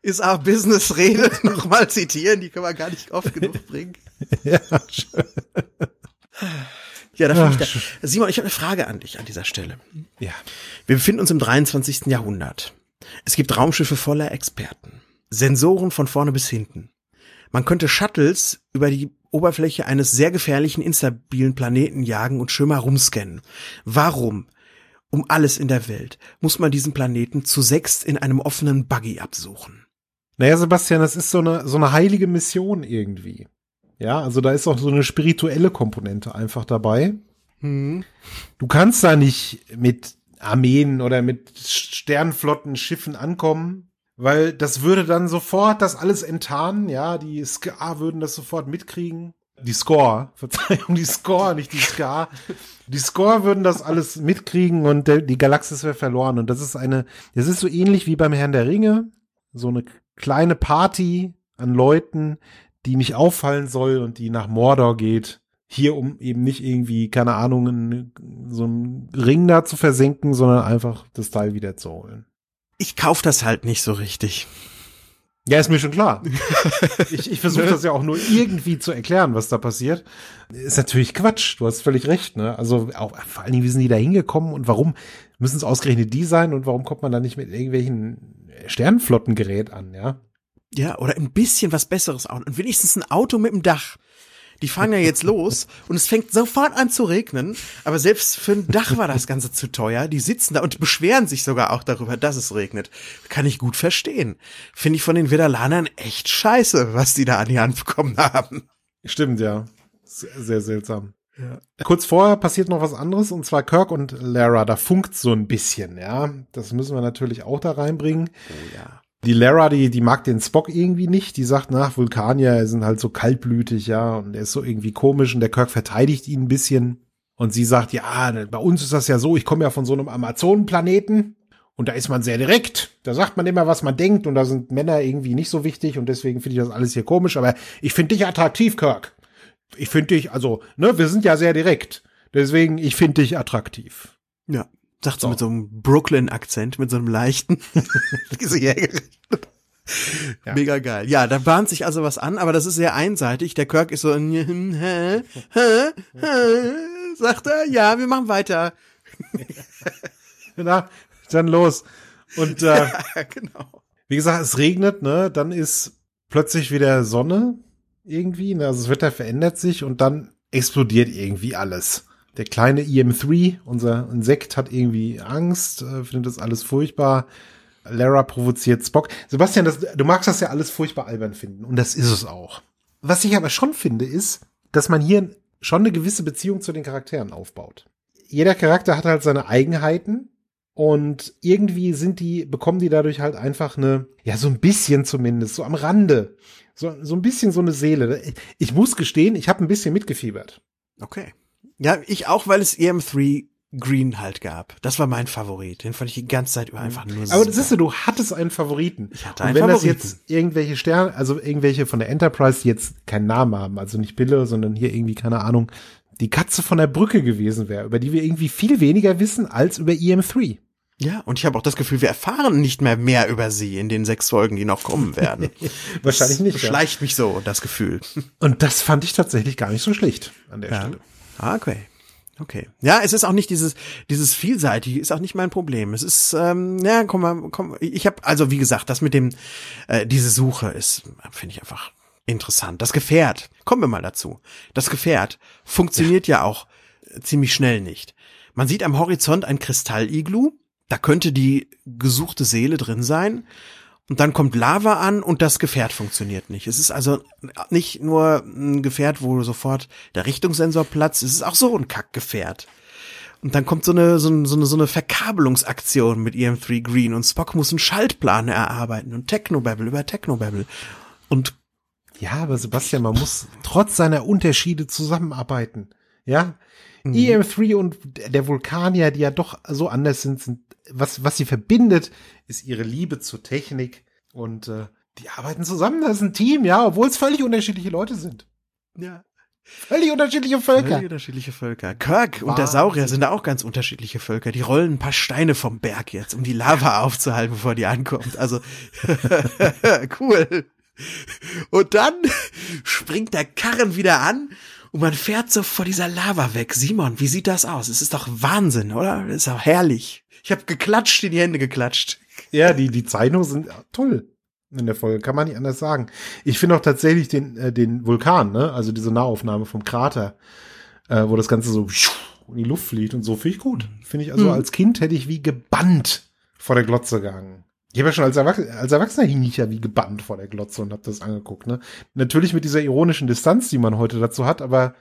is our business Rede <laughs> nochmal zitieren, die kann man gar nicht oft genug bringen. <laughs> ja, Ja, da Ach, ich da. Simon, ich habe eine Frage an dich an dieser Stelle. ja. Wir befinden uns im 23. Jahrhundert. Es gibt Raumschiffe voller Experten. Sensoren von vorne bis hinten. Man könnte Shuttles über die Oberfläche eines sehr gefährlichen, instabilen Planeten jagen und schön mal rumscannen. Warum, um alles in der Welt, muss man diesen Planeten zu sechst in einem offenen Buggy absuchen? Naja, Sebastian, das ist so eine, so eine heilige Mission irgendwie. Ja, also da ist auch so eine spirituelle Komponente einfach dabei. Du kannst da nicht mit Armeen oder mit Sternflotten, Schiffen ankommen, weil das würde dann sofort das alles enttarnen, ja, die SCA würden das sofort mitkriegen. Die Score, <laughs> Verzeihung, die Score, nicht die SCA. Die Score würden das alles mitkriegen und der, die Galaxis wäre verloren. Und das ist eine, das ist so ähnlich wie beim Herrn der Ringe, so eine kleine Party an Leuten, die mich auffallen soll und die nach Mordor geht. Hier, um eben nicht irgendwie, keine Ahnung, so einen Ring da zu versenken, sondern einfach das Teil wieder zu holen. Ich kauf das halt nicht so richtig. Ja, ist mir schon klar. <laughs> ich ich versuche das ja auch nur irgendwie zu erklären, was da passiert. Ist natürlich Quatsch. Du hast völlig recht. Ne? Also auch vor allen Dingen, wie sind die da hingekommen und warum müssen es ausgerechnet die sein und warum kommt man da nicht mit irgendwelchen Sternenflottengerät an? Ja. Ja, oder ein bisschen was Besseres auch. Und wenigstens ein Auto mit dem Dach. Die fahren ja jetzt los und es fängt sofort an zu regnen. Aber selbst für ein Dach war das Ganze zu teuer. Die sitzen da und beschweren sich sogar auch darüber, dass es regnet. Kann ich gut verstehen. Finde ich von den Vedalanern echt scheiße, was die da an die Hand bekommen haben. Stimmt, ja. Sehr, seltsam. Ja. Kurz vorher passiert noch was anderes und zwar Kirk und Lara, da funkt so ein bisschen, ja. Das müssen wir natürlich auch da reinbringen. Oh ja. Die Lara, die, die mag den Spock irgendwie nicht. Die sagt, nach Vulkanier sind halt so kaltblütig, ja, und er ist so irgendwie komisch und der Kirk verteidigt ihn ein bisschen. Und sie sagt, ja, bei uns ist das ja so, ich komme ja von so einem Amazonenplaneten und da ist man sehr direkt. Da sagt man immer, was man denkt und da sind Männer irgendwie nicht so wichtig und deswegen finde ich das alles hier komisch. Aber ich finde dich attraktiv, Kirk. Ich finde dich, also, ne, wir sind ja sehr direkt. Deswegen, ich finde dich attraktiv. Ja. Sagt so mit so einem Brooklyn-Akzent, mit so einem leichten. <laughs> <laughs> Diese Jägerin. Ja. Mega geil. Ja, da bahnt sich also was an, aber das ist sehr einseitig. Der Kirk ist so, hä, hä, hä, sagt er, ja, wir machen weiter. <laughs> Na, dann los. Und äh, ja, genau. wie gesagt, es regnet, ne? Dann ist plötzlich wieder Sonne irgendwie. Ne? Also das Wetter verändert sich und dann explodiert irgendwie alles. Der kleine EM3, unser Insekt, hat irgendwie Angst, äh, findet das alles furchtbar. Lara provoziert Spock. Sebastian, das, du magst das ja alles furchtbar albern finden. Und das ist es auch. Was ich aber schon finde, ist, dass man hier schon eine gewisse Beziehung zu den Charakteren aufbaut. Jeder Charakter hat halt seine Eigenheiten und irgendwie sind die, bekommen die dadurch halt einfach eine, ja, so ein bisschen zumindest, so am Rande. So, so ein bisschen so eine Seele. Ich muss gestehen, ich habe ein bisschen mitgefiebert. Okay. Ja, ich auch, weil es EM3 Green halt gab. Das war mein Favorit. Den fand ich die ganze Zeit über einfach nur Aber super. siehst du, du hattest einen Favoriten. Ich hatte einen Und wenn Favoriten. das jetzt irgendwelche Sterne, also irgendwelche von der Enterprise, die jetzt keinen Namen haben, also nicht Bille, sondern hier irgendwie, keine Ahnung, die Katze von der Brücke gewesen wäre, über die wir irgendwie viel weniger wissen als über EM3. Ja, und ich habe auch das Gefühl, wir erfahren nicht mehr mehr über sie in den sechs Folgen, die noch kommen werden. <laughs> Wahrscheinlich nicht. Schleicht ja. mich so, das Gefühl. Und das fand ich tatsächlich gar nicht so schlecht an der ja. Stelle. Okay. Okay. Ja, es ist auch nicht dieses dieses vielseitige ist auch nicht mein Problem. Es ist ähm, ja, komm mal, komm, ich habe also wie gesagt, das mit dem äh, diese Suche ist finde ich einfach interessant. Das Gefährt, kommen wir mal dazu. Das Gefährt funktioniert ja, ja auch ziemlich schnell nicht. Man sieht am Horizont ein Kristalliglu, da könnte die gesuchte Seele drin sein und dann kommt Lava an und das Gefährt funktioniert nicht. Es ist also nicht nur ein Gefährt, wo sofort der Richtungssensor platzt, es ist auch so ein Kackgefährt. Und dann kommt so eine, so eine, so eine Verkabelungsaktion mit EM3 Green und Spock muss einen Schaltplan erarbeiten und Technobabble über Technobabble. Und ja, aber Sebastian, man muss trotz seiner Unterschiede zusammenarbeiten. Ja, mhm. EM3 und der Vulkanier, die ja doch so anders sind, sind was, was sie verbindet, ist ihre Liebe zur Technik und äh, die arbeiten zusammen, das ist ein Team, ja, obwohl es völlig unterschiedliche Leute sind. Ja. Völlig unterschiedliche Völker. Völlig unterschiedliche Völker. Kirk wow. und der Saurier sind da auch ganz unterschiedliche Völker. Die rollen ein paar Steine vom Berg jetzt, um die Lava aufzuhalten, bevor die ankommt. Also <laughs> cool. Und dann <laughs> springt der Karren wieder an und man fährt so vor dieser Lava weg. Simon, wie sieht das aus? Es ist doch Wahnsinn, oder? Es ist doch herrlich. Ich habe geklatscht, in die Hände geklatscht. Ja, die, die Zeichnungen sind toll in der Folge, kann man nicht anders sagen. Ich finde auch tatsächlich den, äh, den Vulkan, ne? also diese Nahaufnahme vom Krater, äh, wo das Ganze so in die Luft fliegt und so, finde ich gut. Finde ich, also mhm. als Kind hätte ich wie gebannt vor der Glotze gegangen. Ich habe ja schon als, Erwachsener, als Erwachsener hing ich ja wie gebannt vor der Glotze und habe das angeguckt. Ne? Natürlich mit dieser ironischen Distanz, die man heute dazu hat, aber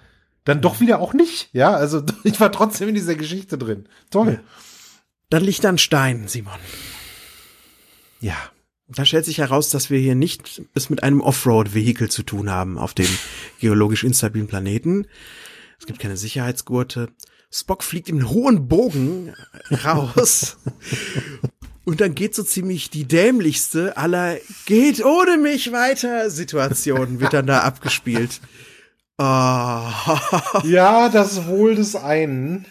dann doch wieder auch nicht. Ja, also <laughs> ich war trotzdem in dieser Geschichte drin. Toll. Dann liegt da ein Stein, Simon. Ja. Da stellt sich heraus, dass wir hier nicht es mit einem Offroad-Vehikel zu tun haben auf dem <laughs> geologisch instabilen Planeten. Es gibt keine Sicherheitsgurte. Spock fliegt im hohen Bogen raus <laughs> Und dann geht so ziemlich die dämlichste aller geht ohne mich weiter Situationen wird dann da abgespielt. Oh. Ja, das Wohl des einen.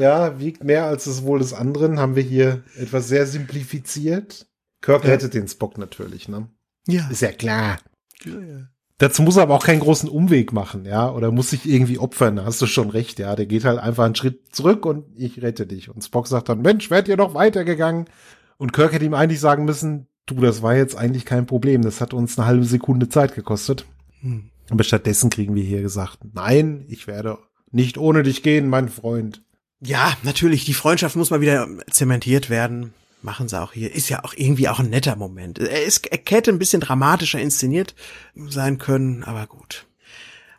Ja, wiegt mehr als das Wohl des anderen, haben wir hier etwas sehr simplifiziert. Kirk Ja. rettet den Spock natürlich, ne? Ja. Ist ja klar. ja, ja. Dazu muss er aber auch keinen großen Umweg machen, ja, oder muss sich irgendwie opfern, da hast du schon recht, ja. Der geht halt einfach einen Schritt zurück und ich rette dich. Und Spock sagt dann, Mensch, wärt ihr noch weitergegangen? Und Kirk hätte ihm eigentlich sagen müssen, du, das war jetzt eigentlich kein Problem, das hat uns eine halbe Sekunde Zeit gekostet. Hm. Aber stattdessen kriegen wir hier gesagt, nein, ich werde nicht ohne dich gehen, mein Freund. Ja, natürlich, die Freundschaft muss mal wieder zementiert werden. Machen sie auch hier. Ist ja auch irgendwie auch ein netter Moment. Er, ist, er hätte ein bisschen dramatischer inszeniert sein können, aber gut.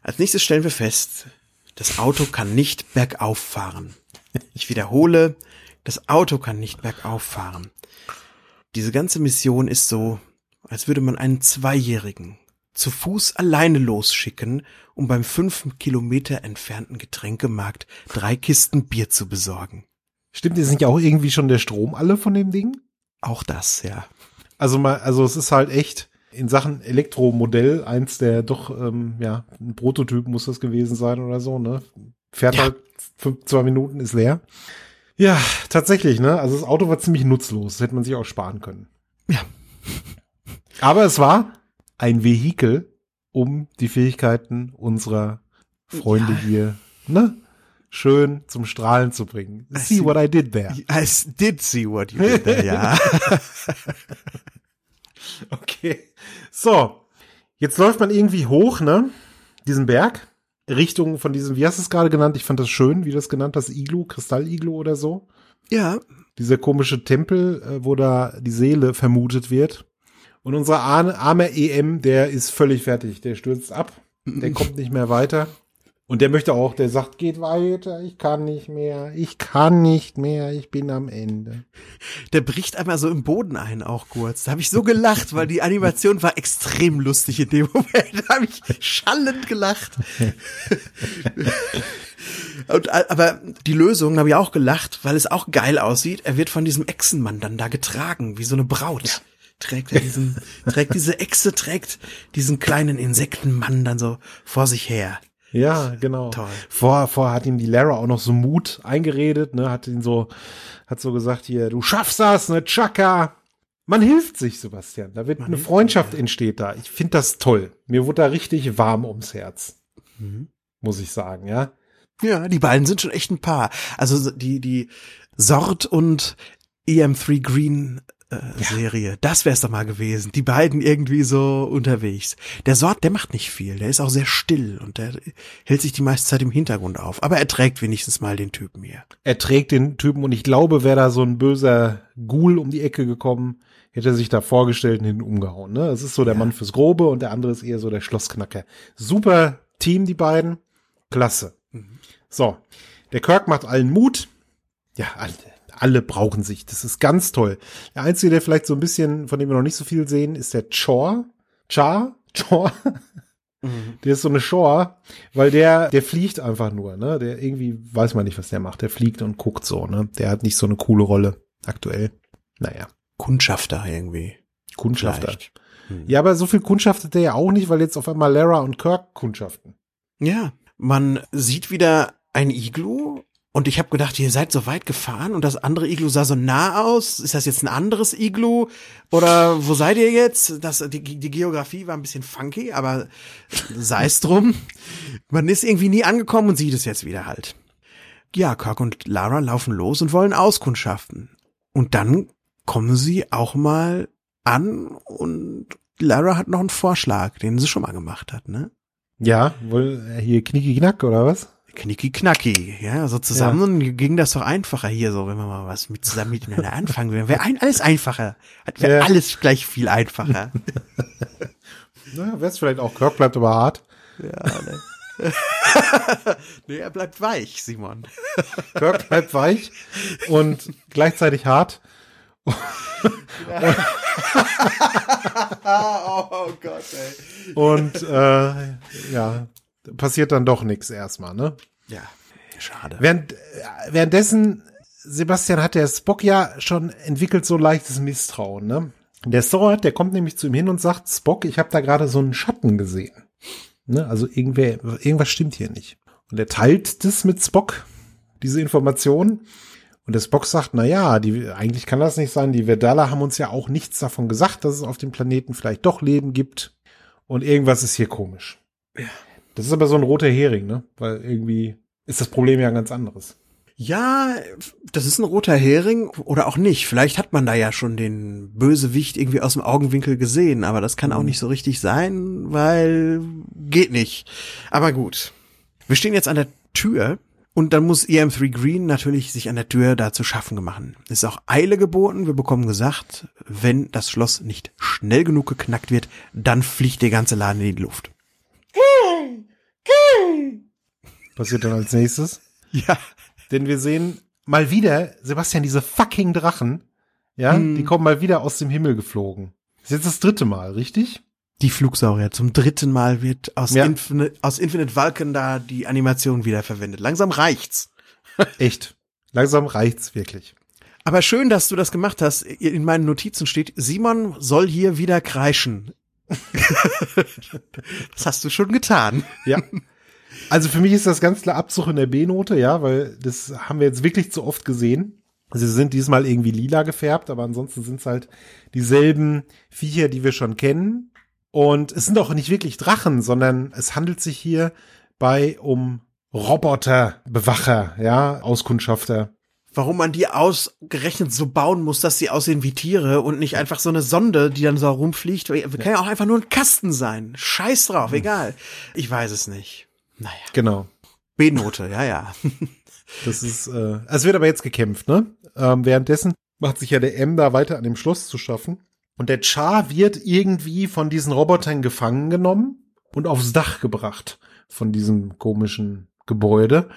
Als nächstes stellen wir fest, das Auto kann nicht bergauf fahren. Ich wiederhole, das Auto kann nicht bergauf fahren. Diese ganze Mission ist so, als würde man einen Zweijährigen zu Fuß alleine losschicken, um beim fünf Kilometer entfernten Getränkemarkt drei Kisten Bier zu besorgen. Stimmt, ist nicht auch irgendwie schon der Strom alle von dem Ding? Auch das, ja. Also mal, also es ist halt echt in Sachen Elektromodell eins der doch, ähm, ja, ein Prototyp muss das gewesen sein oder so, ne? Fährt Ja. halt fünf, zwei Minuten, ist leer. Ja, tatsächlich, ne? Also das Auto war ziemlich nutzlos, das hätte man sich auch sparen können. Ja. <laughs> Aber es war ein Vehikel, um die Fähigkeiten unserer Freunde Ja. hier, ne? Schön zum Strahlen zu bringen. I See see. what I did there. <laughs> I did see what you did there, ja. <laughs> Okay. So. Jetzt läuft man irgendwie hoch, ne? Diesen Berg. Richtung von diesem, wie hast du es gerade genannt? Ich fand das schön, wie du das genannt hast, Iglu, Kristall-Iglu oder so. ja, Dieser komische Tempel, äh, wo da die Seele vermutet wird. Und unser arme, armer EM, der ist völlig fertig. Der stürzt ab. Der kommt nicht mehr weiter. Und der möchte auch, der sagt, geht weiter, ich kann nicht mehr, ich kann nicht mehr, ich bin am Ende. der bricht einmal so im Boden ein, auch kurz. Da habe ich so gelacht, weil die Animation war extrem lustig in dem Moment. Da habe ich schallend gelacht. Und, aber die Lösung habe ich auch gelacht, weil es auch geil aussieht. Er wird von diesem Echsenmann dann da getragen, wie so eine Braut. Trägt er diesen, trägt diese Echse, trägt diesen kleinen Insektenmann dann so vor sich her. Ja, genau. Toll. Vor, vorher hat ihm die Lara auch noch so Mut eingeredet, ne, hat ihn so, hat so gesagt hier, du schaffst das, ne, Chaka. Man hilft sich, Sebastian. Da wird Man eine Freundschaft entsteht da. Ich finde das toll. Mir wurde da richtig warm ums Herz. Mhm. Muss ich sagen, ja. Ja, die beiden sind schon echt ein Paar. Also die, die Sort und EM3 Green äh, Serie, das wär's doch mal gewesen. Die beiden irgendwie so unterwegs. Der Sort, der macht nicht viel, der ist auch sehr still und der hält sich die meiste Zeit im Hintergrund auf. Aber er trägt wenigstens mal den Typen hier. Er trägt den Typen und ich glaube, wäre da so ein böser Ghoul um die Ecke gekommen, hätte er sich da vorgestellt und hinten umgehauen, ne? Es ist so der Ja. Mann fürs Grobe und der andere ist eher so der Schlossknacker. Super Team, die beiden. Klasse. Mhm. So. Der Kirk macht allen Mut. Ja, alle, alle brauchen sich. Das ist ganz toll. Der Einzige, der vielleicht so ein bisschen, von dem wir noch nicht so viel sehen, ist der Chor. Char? Chor? Der ist so eine Shore, weil der, der fliegt einfach nur, ne? Der irgendwie, weiß man nicht, was der macht. Der fliegt und guckt so, ne? Der hat nicht so eine coole Rolle aktuell. Naja, Kundschafter irgendwie. Kundschafter. Hm. Ja, aber so viel kundschaftet der ja auch nicht, weil jetzt auf einmal Lara und Kirk kundschaften. Ja, man sieht wieder ein Iglu und ich habe gedacht, ihr seid so weit gefahren und das andere Iglu sah so nah aus. Ist das jetzt ein anderes Iglu oder wo seid ihr jetzt? Das, die, die Geografie war ein bisschen funky, aber sei es drum. Man ist irgendwie nie angekommen und sieht es jetzt wieder halt. Ja, Kirk und Lara laufen los und wollen auskundschaften. Und dann kommen sie auch mal an und Lara hat noch einen Vorschlag, den sie schon mal gemacht hat, ne? Ja, wohl äh, hier Knicki Knack oder was? Knicki knacki, ja, so zusammen ging das doch einfacher hier so, wenn wir mal was mit zusammen miteinander <laughs> anfangen würden. Wäre ein, alles einfacher. Wäre Ja. alles gleich viel einfacher. <laughs> Naja, wär's vielleicht auch. Kirk bleibt aber hart. ja, ne. <laughs> nee, er bleibt weich, Simon. Kirk bleibt weich und gleichzeitig hart. oh, oh Gott, ey. Und äh, ja, passiert dann doch nichts erstmal, ne? Ja, schade. Während, äh, währenddessen Sebastian hat der Spock ja schon entwickelt so leichtes Misstrauen, ne? Der Sword, der kommt nämlich zu ihm hin und sagt, Spock, ich habe da gerade so einen Schatten gesehen. Ne? Also irgendwer, irgendwas stimmt hier nicht. Und er teilt das mit Spock, diese Information. Und der Spock sagt, na ja, die, eigentlich kann das nicht sein. Die Vedala haben uns ja auch nichts davon gesagt, dass es auf dem Planeten vielleicht doch Leben gibt. Und irgendwas ist hier komisch. Ja. Das ist aber so ein roter Hering, ne? Weil irgendwie ist das Problem ja ein ganz anderes. Ja, das ist ein roter Hering oder auch nicht. Vielleicht hat man da ja schon den Bösewicht irgendwie aus dem Augenwinkel gesehen, aber das kann auch nicht so richtig sein, weil geht nicht. Aber gut. Wir stehen jetzt an der Tür und dann muss EM3 Green natürlich sich an der Tür da zu schaffen machen. Es ist auch Eile geboten. Wir bekommen gesagt, wenn das Schloss nicht schnell genug geknackt wird, dann fliegt der ganze Laden in die Luft. Passiert dann als nächstes? <laughs> Ja. Denn wir sehen mal wieder, Sebastian, diese fucking Drachen, ja, Hm. die kommen mal wieder aus dem Himmel geflogen. Das ist jetzt das dritte Mal, richtig? Die Flugsaurier. Zum dritten Mal wird aus, Ja. Infinite, aus Infinite Vulcan da die Animation wiederverwendet. Langsam reicht's. <laughs> Echt. Langsam reicht's wirklich. Aber schön, dass du das gemacht hast. In meinen Notizen steht, Simon soll hier wieder kreischen. <laughs> das hast du schon getan. Ja. Also für mich ist das ganz klar Abzug in der B-Note, ja, weil das haben wir jetzt wirklich zu oft gesehen. Sie sind diesmal irgendwie lila gefärbt, aber ansonsten sind es halt dieselben Viecher, die wir schon kennen. Und es sind auch nicht wirklich Drachen, sondern es handelt sich hier bei um Roboterbewacher, ja, Auskundschafter. Warum man die ausgerechnet so bauen muss, dass sie aussehen wie Tiere und nicht einfach so eine Sonde, die dann so rumfliegt. Kann ja auch einfach nur ein Kasten sein. Scheiß drauf, egal. Ich weiß es nicht. Naja. Genau. B-Note, ja, ja. <laughs> Das ist, äh, es wird aber jetzt gekämpft, ne? Ähm, währenddessen macht sich ja der M da weiter an dem Schloss zu schaffen. Und der Char wird irgendwie von diesen Robotern gefangen genommen und aufs Dach gebracht von diesem komischen Gebäude.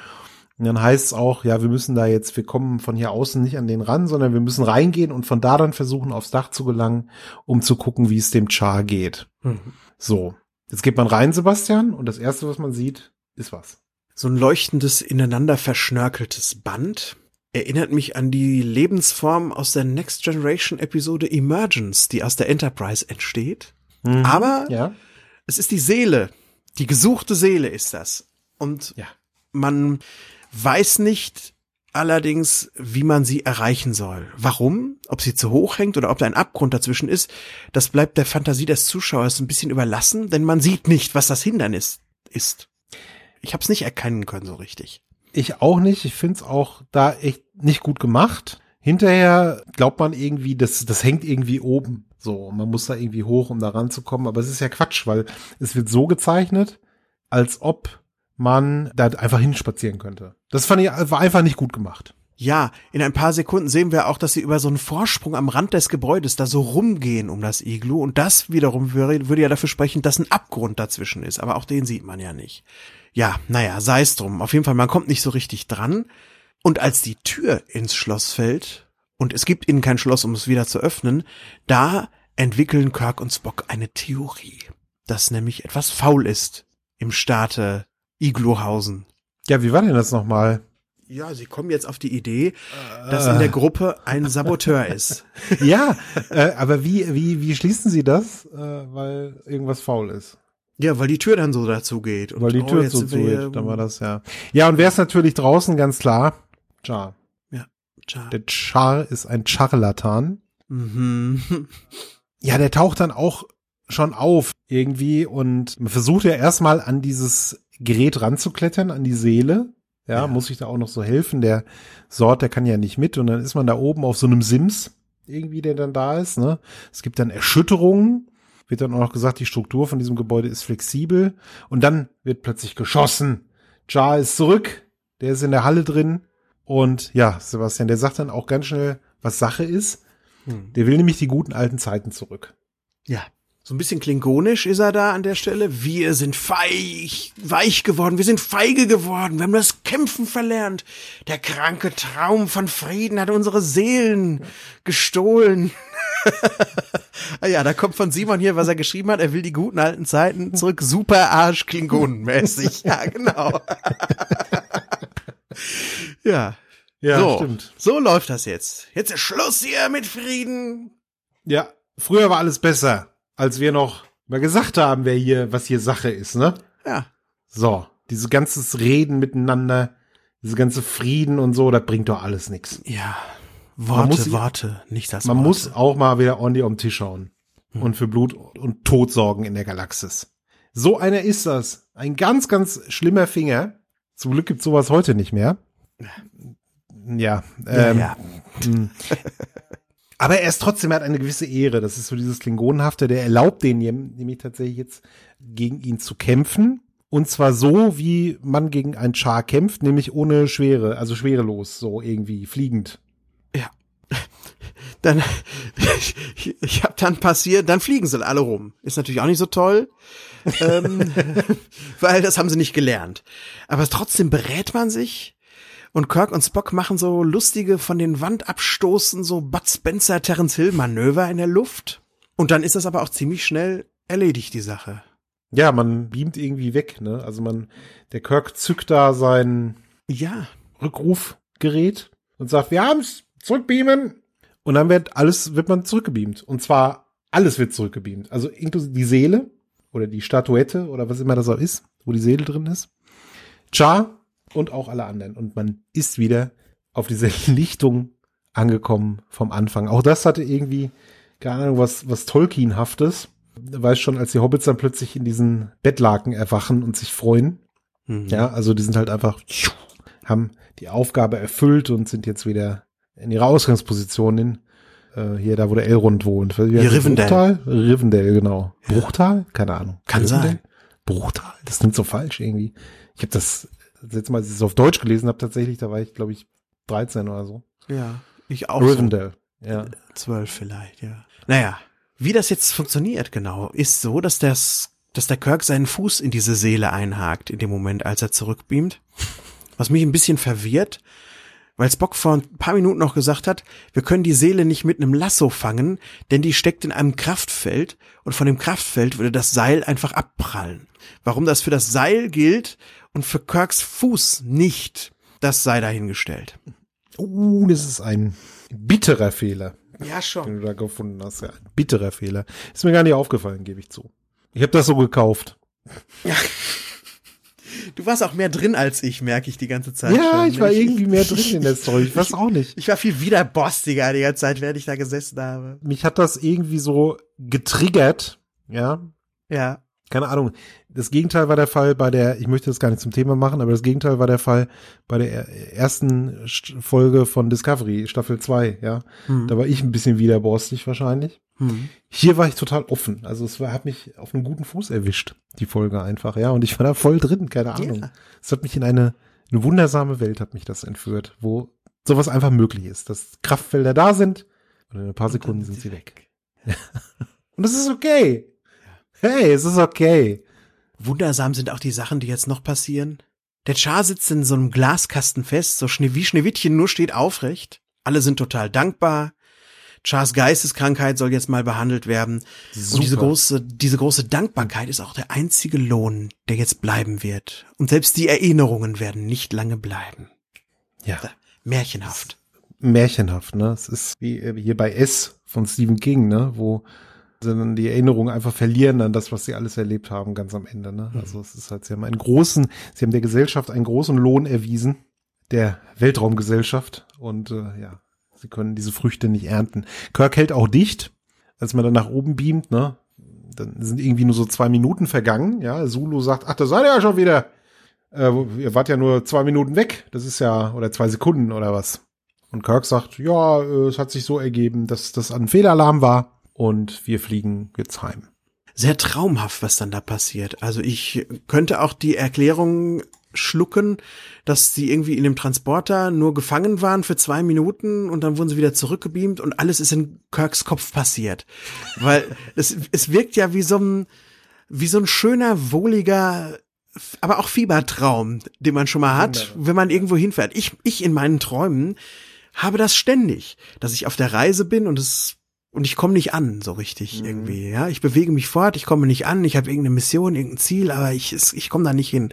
Und dann heißt es auch, ja, wir müssen da jetzt, wir kommen von hier außen nicht an den ran, sondern wir müssen reingehen und von da dann versuchen, aufs Dach zu gelangen, um zu gucken, wie es dem Char geht. So. Jetzt geht man rein, Sebastian, und das erste, was man sieht, ist was. So ein leuchtendes, ineinander verschnörkeltes Band erinnert mich an die Lebensform aus der Next Generation Episode Emergence, die aus der Enterprise entsteht. Aber Ja. es ist die Seele. Die gesuchte Seele ist das. Und Ja. man weiß nicht allerdings, wie man sie erreichen soll. Warum? Ob sie zu hoch hängt oder ob da ein Abgrund dazwischen ist, das bleibt der Fantasie des Zuschauers ein bisschen überlassen, denn man sieht nicht, was das Hindernis ist. Ich habe es nicht erkennen können so richtig. Ich auch nicht. Ich find's auch da echt nicht gut gemacht. Hinterher glaubt man irgendwie, das, das hängt irgendwie oben. So, man muss da irgendwie hoch, um da ranzukommen. Aber es ist ja Quatsch, weil es wird so gezeichnet, als ob man da einfach hinspazieren könnte. Das fand ich, war einfach nicht gut gemacht. Ja, in ein paar Sekunden sehen wir auch, dass sie über so einen Vorsprung am Rand des Gebäudes da so rumgehen um das Iglu und das wiederum würde, würde ja dafür sprechen, dass ein Abgrund dazwischen ist, aber auch den sieht man ja nicht. Ja, naja, sei es drum. Auf jeden Fall, man kommt nicht so richtig dran und als die Tür ins Schloss fällt und es gibt innen kein Schloss, um es wieder zu öffnen, da entwickeln Kirk und Spock eine Theorie, dass nämlich etwas faul ist im Staate Igluhausen. Ja, wie war denn das nochmal? Ja, sie kommen jetzt auf die Idee, dass in der Gruppe ein Saboteur ist. <laughs> Ja, äh, aber wie, wie, wie schließen Sie das? Äh, weil irgendwas faul ist. Ja, weil die Tür dann so dazu geht. Und, Weil die oh, Tür jetzt so zugeht. Dann war das ja. Ja, und wer ist natürlich draußen, ganz klar? Char. Ja, tja. Der Char ist ein Charlatan. Mhm. <laughs> Ja, der taucht dann auch schon auf irgendwie und versucht ja erstmal an dieses Gerät ranzuklettern, an die Seele. Ja, Ja. muss ich da auch noch so helfen. Der Sort, der kann ja nicht mit und dann ist man da oben auf so einem Sims irgendwie, der dann da ist. Ne? Es gibt dann Erschütterungen. Wird dann auch noch gesagt, die Struktur von diesem Gebäude ist flexibel und dann wird plötzlich geschossen. Jar ist zurück, der ist in der Halle drin und ja, Sebastian, der sagt dann auch ganz schnell, was Sache ist. Hm. Der will nämlich die guten alten Zeiten zurück. Ja. So ein bisschen klingonisch ist er da an der Stelle. Wir sind feig, weich geworden. Wir sind feige geworden. Wir haben das Kämpfen verlernt. Der kranke Traum von Frieden hat unsere Seelen gestohlen. <laughs> Ah ja, da kommt von Simon hier, was er geschrieben hat. Er will die guten alten Zeiten zurück. Super Arsch Klingonenmäßig. Ja, genau. <laughs> ja. Ja, so, stimmt. so läuft das jetzt. Jetzt ist Schluss hier mit Frieden. Ja, früher war alles besser, als wir noch mal gesagt haben, wer hier, was hier Sache ist, ne? Ja. So, dieses ganzes Reden miteinander, diese ganze Frieden und so, das bringt doch alles nichts. Ja. Worte, muss- Worte, nicht als Man Worte. muss auch mal wieder ordentlich um den Tisch schauen und für Blut und Tod sorgen in der Galaxis. So einer ist das. Ein ganz, ganz schlimmer Finger. Zum Glück gibt's sowas heute nicht mehr. Ja, Ja, ähm, ja. <laughs> aber er ist trotzdem, er hat eine gewisse Ehre. Das ist so dieses Klingonenhafte, der erlaubt den nämlich tatsächlich jetzt gegen ihn zu kämpfen. Und zwar so, wie man gegen einen Char kämpft, nämlich ohne Schwere, also schwerelos, so irgendwie fliegend. Ja. <laughs> Dann, ich, <laughs> ich hab dann passiert, dann fliegen sie alle rum. Ist natürlich auch nicht so toll, ähm, <laughs> weil das haben sie nicht gelernt. Aber trotzdem berät man sich und Kirk und Spock machen so lustige von den Wand abstoßen, so Bud Spencer, Terence Hill Manöver in der Luft. Und dann ist das aber auch ziemlich schnell erledigt, die Sache. Ja, man beamt irgendwie weg, ne? Also man, der Kirk zückt da sein Ja, Rückrufgerät und sagt, wir haben's, zurückbeamen. Und dann wird alles, wird man zurückgebeamt. Und zwar alles wird zurückgebeamt. Also inklusive die Seele oder die Statuette oder was immer das auch ist, wo die Seele drin ist. Char und auch alle anderen. Und man ist wieder auf dieser <laughs> Lichtung angekommen vom Anfang. Auch das hatte irgendwie, keine Ahnung, was, was Tolkienhaftes. Weiß schon, als die Hobbits dann plötzlich in diesen Bettlaken erwachen und sich freuen. Mhm. Ja, also die sind halt einfach, haben die Aufgabe erfüllt und sind jetzt wieder in ihrer Ausgangsposition in, äh, hier da, wo der Elrond wohnt. Wie das? Rivendell. Bruchtal? Rivendell, genau. Bruchtal? Keine Ahnung. Kann Rivendell? sein. Bruchtal. Das klingt so falsch irgendwie. Ich habe das, das letzte Mal, als ich es auf Deutsch gelesen habe, tatsächlich, da war ich, glaube ich, 13 oder so. ja, ich auch. so. Rivendell. Ja. Zwölf vielleicht, ja. Naja, wie das jetzt funktioniert genau, ist so, dass das, dass der Kirk seinen Fuß in diese Seele einhakt in dem Moment, als er zurückbeamt. Was mich ein bisschen verwirrt, weil Spock vor ein paar Minuten noch gesagt hat, wir können die Seele nicht mit einem Lasso fangen, denn die steckt in einem Kraftfeld und von dem Kraftfeld würde das Seil einfach abprallen. Warum das für das Seil gilt und für Kirks Fuß nicht, das sei dahingestellt. Uh, das ist ein bitterer Fehler. Ja, schon. den du da gefunden hast. Ja, ein bitterer Fehler. Ist mir gar nicht aufgefallen, gebe ich zu. Ich habe das so gekauft. <laughs> Du warst auch mehr drin als ich, merke ich die ganze Zeit. ja, schon. ich war irgendwie mehr drin in der <laughs> Story. Ich weiß auch nicht. Ich war viel widerborstiger die ganze Zeit, während ich da gesessen habe. Mich hat das irgendwie so getriggert. Ja, Ja. keine Ahnung. Das Gegenteil war der Fall bei der, ich möchte das gar nicht zum Thema machen, aber das Gegenteil war der Fall bei der er- ersten St- Folge von Discovery, Staffel 2, ja. Hm. Da war ich ein bisschen widerborstig wahrscheinlich. Hm. Hier war ich total offen. Also es war, hat mich auf einen guten Fuß erwischt, die Folge einfach, ja. Und ich war da voll drin, keine Ahnung. Ja. Es hat mich in eine, eine wundersame Welt hat mich das entführt, wo sowas einfach möglich ist, dass Kraftfelder da sind und in ein paar Sekunden sind sie weg. <laughs> und das ist okay. Hey, es ist okay. Wundersam sind auch die Sachen, die jetzt noch passieren. Der Char sitzt in so einem Glaskasten fest, so Schnee wie Schneewittchen, nur steht aufrecht. Alle sind total dankbar. Chars Geisteskrankheit soll jetzt mal behandelt werden. Und diese Super. große, diese große Dankbarkeit ist auch der einzige Lohn, der jetzt bleiben wird. Und selbst die Erinnerungen werden nicht lange bleiben. Ja, Märchenhaft. märchenhaft, ne? Es ist wie äh, hier bei S von Stephen King, ne? Wo sie dann die Erinnerungen einfach verlieren an das, was sie alles erlebt haben, ganz am Ende, ne? Also es ist halt, sie haben einen großen, sie haben der Gesellschaft einen großen Lohn erwiesen, der Weltraumgesellschaft und äh, ja, sie können diese Früchte nicht ernten. Kirk hält auch dicht, als man dann nach oben beamt, ne? Dann sind irgendwie nur so zwei Minuten vergangen, ja. Zulu sagt, ach, da seid ihr ja schon wieder. Äh, ihr wart ja nur zwei Minuten weg. Das ist ja, oder zwei Sekunden oder was. Und Kirk sagt, ja, äh, es hat sich so ergeben, dass das ein Fehlalarm war und wir fliegen jetzt heim. Sehr traumhaft, was dann da passiert. Also ich könnte auch die Erklärung schlucken, dass sie irgendwie in dem Transporter nur gefangen waren für zwei Minuten und dann wurden sie wieder zurückgebeamt und alles ist in Kirks Kopf passiert. Weil <laughs> es, es wirkt ja wie so ein, wie so ein schöner, wohliger, aber auch Fiebertraum, den man schon mal hat, wenn man irgendwo hinfährt. Ich, ich in meinen Träumen habe das ständig, dass ich auf der Reise bin und es und ich komme nicht an so richtig Mhm. irgendwie. Ja, ich bewege mich fort, ich komme nicht an, ich habe irgendeine Mission, irgendein Ziel, aber ich ich komme da nicht hin.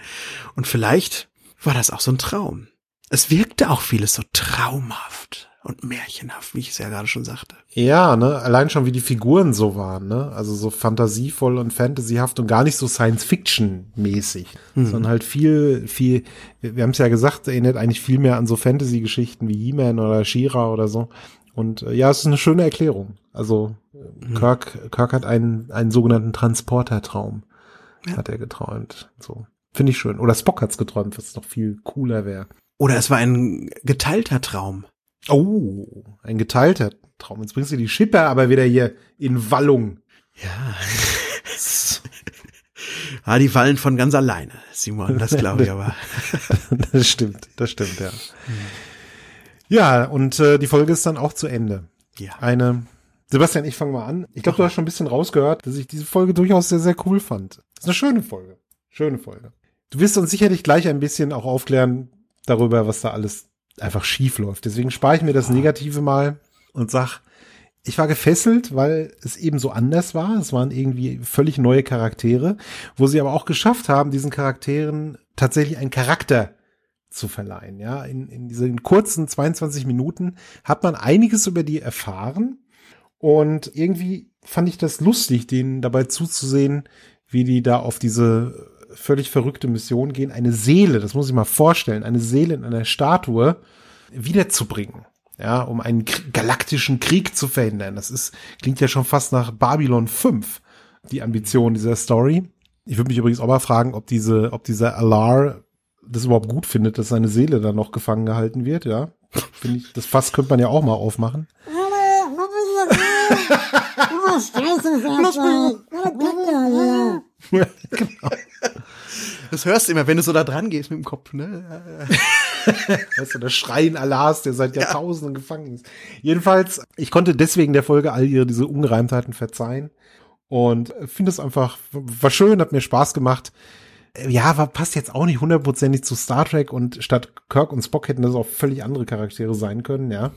Und vielleicht war das auch so ein Traum. es wirkte auch vieles so traumhaft und märchenhaft, wie ich es ja gerade schon sagte. Ja, ne, allein schon wie die Figuren so waren, ne? Also so fantasievoll und fantasyhaft und gar nicht so Science-Fiction-mäßig, Mhm. sondern halt viel, viel, wir, wir haben es ja gesagt, erinnert eigentlich viel mehr an so Fantasy-Geschichten wie He-Man oder She-Ra oder so. Und äh, ja, es ist eine schöne Erklärung. Also äh, Kirk, Kirk hat einen, einen sogenannten Transportertraum, hat er geträumt. So. Finde ich schön. Oder Spock hat's geträumt, was noch viel cooler wäre. Oder es war ein geteilter Traum. Oh, ein geteilter Traum. Jetzt bringst du die Schipper aber wieder hier in Wallung. Ja. <laughs> ah, die fallen von ganz alleine, Simon, das glaube ich <laughs> aber. das stimmt, das stimmt, ja. Ja, und äh, die Folge ist dann auch zu Ende. Ja. Eine, Sebastian, ich fange mal an. Ich glaube, du hast schon ein bisschen rausgehört, dass ich diese Folge durchaus sehr, sehr cool fand. ist eine schöne Folge. Schöne Folge. Du wirst uns sicherlich gleich ein bisschen auch aufklären darüber, was da alles einfach schief läuft. Deswegen spare ich mir das Negative mal und sag, ich war gefesselt, weil es eben so anders war. Es waren irgendwie völlig neue Charaktere, wo sie aber auch geschafft haben, diesen Charakteren tatsächlich einen Charakter zu verleihen. Ja, in, in diesen kurzen 22 Minuten hat man einiges über die erfahren und irgendwie fand ich das lustig, denen dabei zuzusehen, wie die da auf diese völlig verrückte Mission gehen, eine Seele, das muss ich mal vorstellen, eine Seele in einer Statue wiederzubringen. Ja, um einen galaktischen Krieg zu verhindern. Das ist, klingt ja schon fast nach Babylon 5, die Ambition dieser Story. Ich würde mich übrigens auch mal fragen, ob diese, ob dieser Alar das überhaupt gut findet, dass seine Seele dann noch gefangen gehalten wird, ja. Finde ich, das Fass könnte man ja auch mal aufmachen. genau. Das hörst du immer, wenn du so da dran gehst mit dem Kopf, ne? weißt du, der Schreien Allahs, der seit Jahrtausenden ja. gefangen ist. Jedenfalls, ich konnte deswegen der Folge all ihre diese Ungereimtheiten verzeihen und finde es einfach, war schön, hat mir Spaß gemacht. Ja, war, passt jetzt auch nicht hundertprozentig zu Star Trek und statt Kirk und Spock hätten das auch völlig andere Charaktere sein können, ja.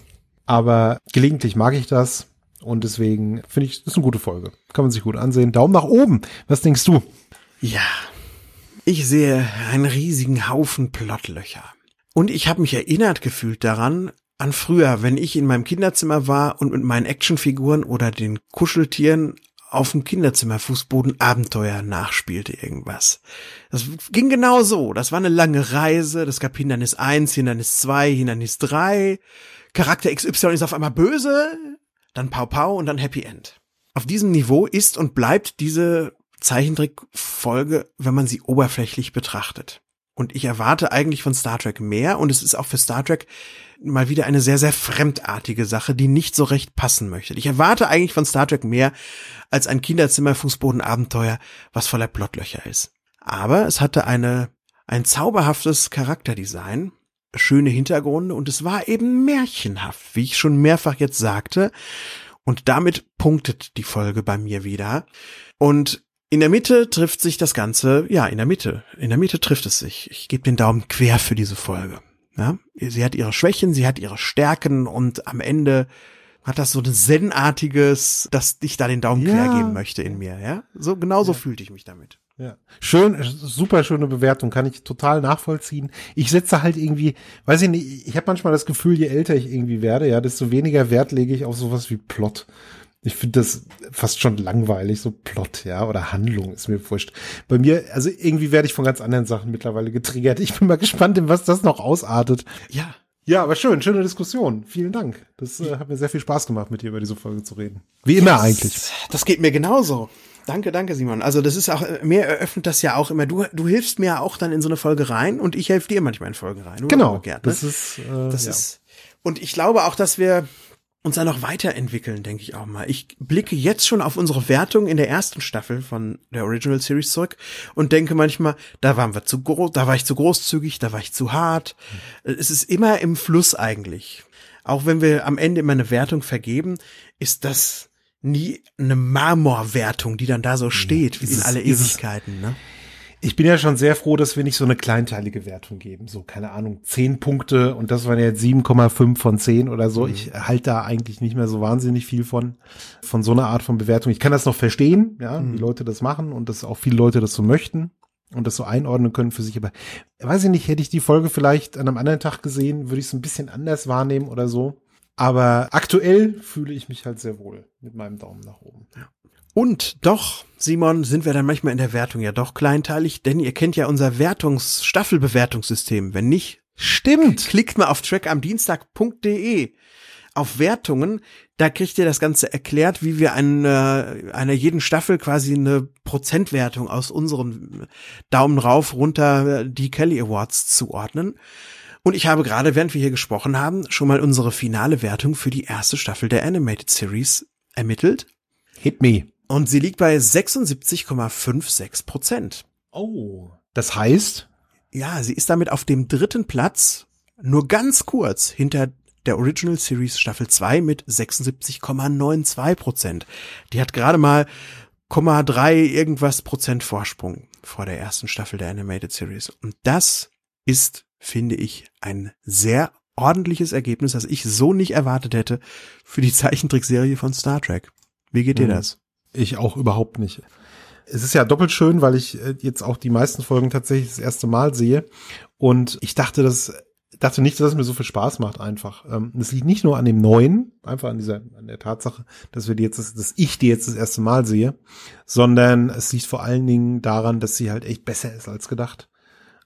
Aber gelegentlich mag ich das und deswegen finde ich, das ist eine gute Folge. Kann man sich gut ansehen. Daumen nach oben. Was denkst du? Ja, ich sehe einen riesigen Haufen Plottlöcher. Und ich habe mich erinnert gefühlt daran, an früher, wenn ich in meinem Kinderzimmer war und mit meinen Actionfiguren oder den Kuscheltieren auf dem Kinderzimmerfußboden Abenteuer nachspielte irgendwas. Das ging genau so. Das war eine lange Reise. Das gab Hindernis 1, Hindernis 2, Hindernis 3. Charakter XY ist auf einmal böse, dann Pau Pau und dann Happy End. Auf diesem Niveau ist und bleibt diese Zeichentrickfolge, wenn man sie oberflächlich betrachtet. Und ich erwarte eigentlich von Star Trek mehr und es ist auch für Star Trek mal wieder eine sehr, sehr fremdartige Sache, die nicht so recht passen möchte. Ich erwarte eigentlich von Star Trek mehr als ein Kinderzimmer-Fußboden-Abenteuer, was voller Plottlöcher ist. Aber es hatte eine, ein zauberhaftes Charakterdesign, schöne Hintergründe und es war eben märchenhaft, wie ich schon mehrfach jetzt sagte. Und damit punktet die Folge bei mir wieder. Und in der Mitte trifft sich das Ganze, ja, in der Mitte. In der Mitte trifft es sich. Ich gebe den Daumen quer für diese Folge. Ja, sie hat ihre Schwächen, sie hat ihre Stärken und am Ende hat das so ein Zen-artiges, dass ich da den Daumen ja. quer geben möchte in mir, ja? So, genauso ja. fühlte ich mich damit. Ja. Schön, super schöne Bewertung, kann ich total nachvollziehen. Ich setze halt irgendwie, weiß ich nicht, ich habe manchmal das Gefühl, je älter ich irgendwie werde, ja, desto weniger Wert lege ich auf sowas wie Plot. Ich finde das fast schon langweilig, so Plot, ja, oder Handlung ist mir wurscht. Bei mir, also irgendwie werde ich von ganz anderen Sachen mittlerweile getriggert. Ich bin mal gespannt, in was das noch ausartet. Ja. Ja, aber schön, schöne Diskussion. Vielen Dank. Das äh, hat mir sehr viel Spaß gemacht, mit dir über diese Folge zu reden. Wie immer das, eigentlich. Das geht mir genauso. Danke, danke, Simon. Also das ist auch, mir eröffnet das ja auch immer. Du, du hilfst mir ja auch dann in so eine Folge rein und ich helfe dir manchmal in Folgen rein. Genau. Gern, ne? Das ist, äh, das ja. ist, und ich glaube auch, dass wir uns da noch weiterentwickeln, denke ich auch mal. Ich blicke jetzt schon auf unsere Wertung in der ersten Staffel von der Original Series zurück und denke manchmal, da waren wir zu groß, da war ich zu großzügig, da war ich zu hart. Es ist immer im Fluss eigentlich. Auch wenn wir am Ende immer eine Wertung vergeben, ist das nie eine Marmorwertung, die dann da so steht, wie in alle Ewigkeiten, ne? Ich bin ja schon sehr froh, dass wir nicht so eine kleinteilige Wertung geben. So, keine Ahnung, zehn Punkte und das waren jetzt 7,5 von 10 oder so. Mhm. Ich halte da eigentlich nicht mehr so wahnsinnig viel von, von so einer Art von Bewertung. Ich kann das noch verstehen, ja, mhm. wie Leute das machen und dass auch viele Leute das so möchten. und das so einordnen können für sich. Aber weiß ich nicht, hätte ich die Folge vielleicht an einem anderen Tag gesehen, würde ich es ein bisschen anders wahrnehmen oder so. Aber aktuell fühle ich mich halt sehr wohl mit meinem Daumen nach oben. Und doch, Simon, sind wir dann manchmal in der Wertung ja doch kleinteilig, denn ihr kennt ja unser Wertungs Staffelbewertungssystem. Wenn nicht, Stimmt. klickt mal auf trackamdienstag.de auf Wertungen, da kriegt ihr das Ganze erklärt, wie wir eine, einer jeden Staffel quasi eine Prozentwertung aus unseren Daumen rauf, runter die Kelly Awards zuordnen. Und ich habe gerade, während wir hier gesprochen haben, schon mal unsere finale Wertung für die erste Staffel der Animated Series ermittelt. Hit me. Und sie liegt bei 76,56 Prozent. Oh. Das heißt, Ja, sie ist damit auf dem dritten Platz, nur ganz kurz hinter der Original Series Staffel 2 mit 76,92 Prozent. Die hat gerade mal 0,3 irgendwas Prozent Vorsprung vor der ersten Staffel der Animated Series. Und das ist, finde ich, ein sehr ordentliches Ergebnis, das ich so nicht erwartet hätte für die Zeichentrickserie von Star Trek. Wie geht dir Mhm. das? Ich auch überhaupt nicht. Es ist ja doppelt schön, weil ich äh, jetzt auch die meisten Folgen tatsächlich das erste Mal sehe. Und ich dachte, das dachte nicht, dass es mir so viel Spaß macht einfach. Ähm, Das liegt nicht nur an dem neuen, einfach an dieser, an der Tatsache, dass wir die jetzt, das- dass ich die jetzt das erste Mal sehe, sondern es liegt vor allen Dingen daran, dass sie halt echt besser ist als gedacht.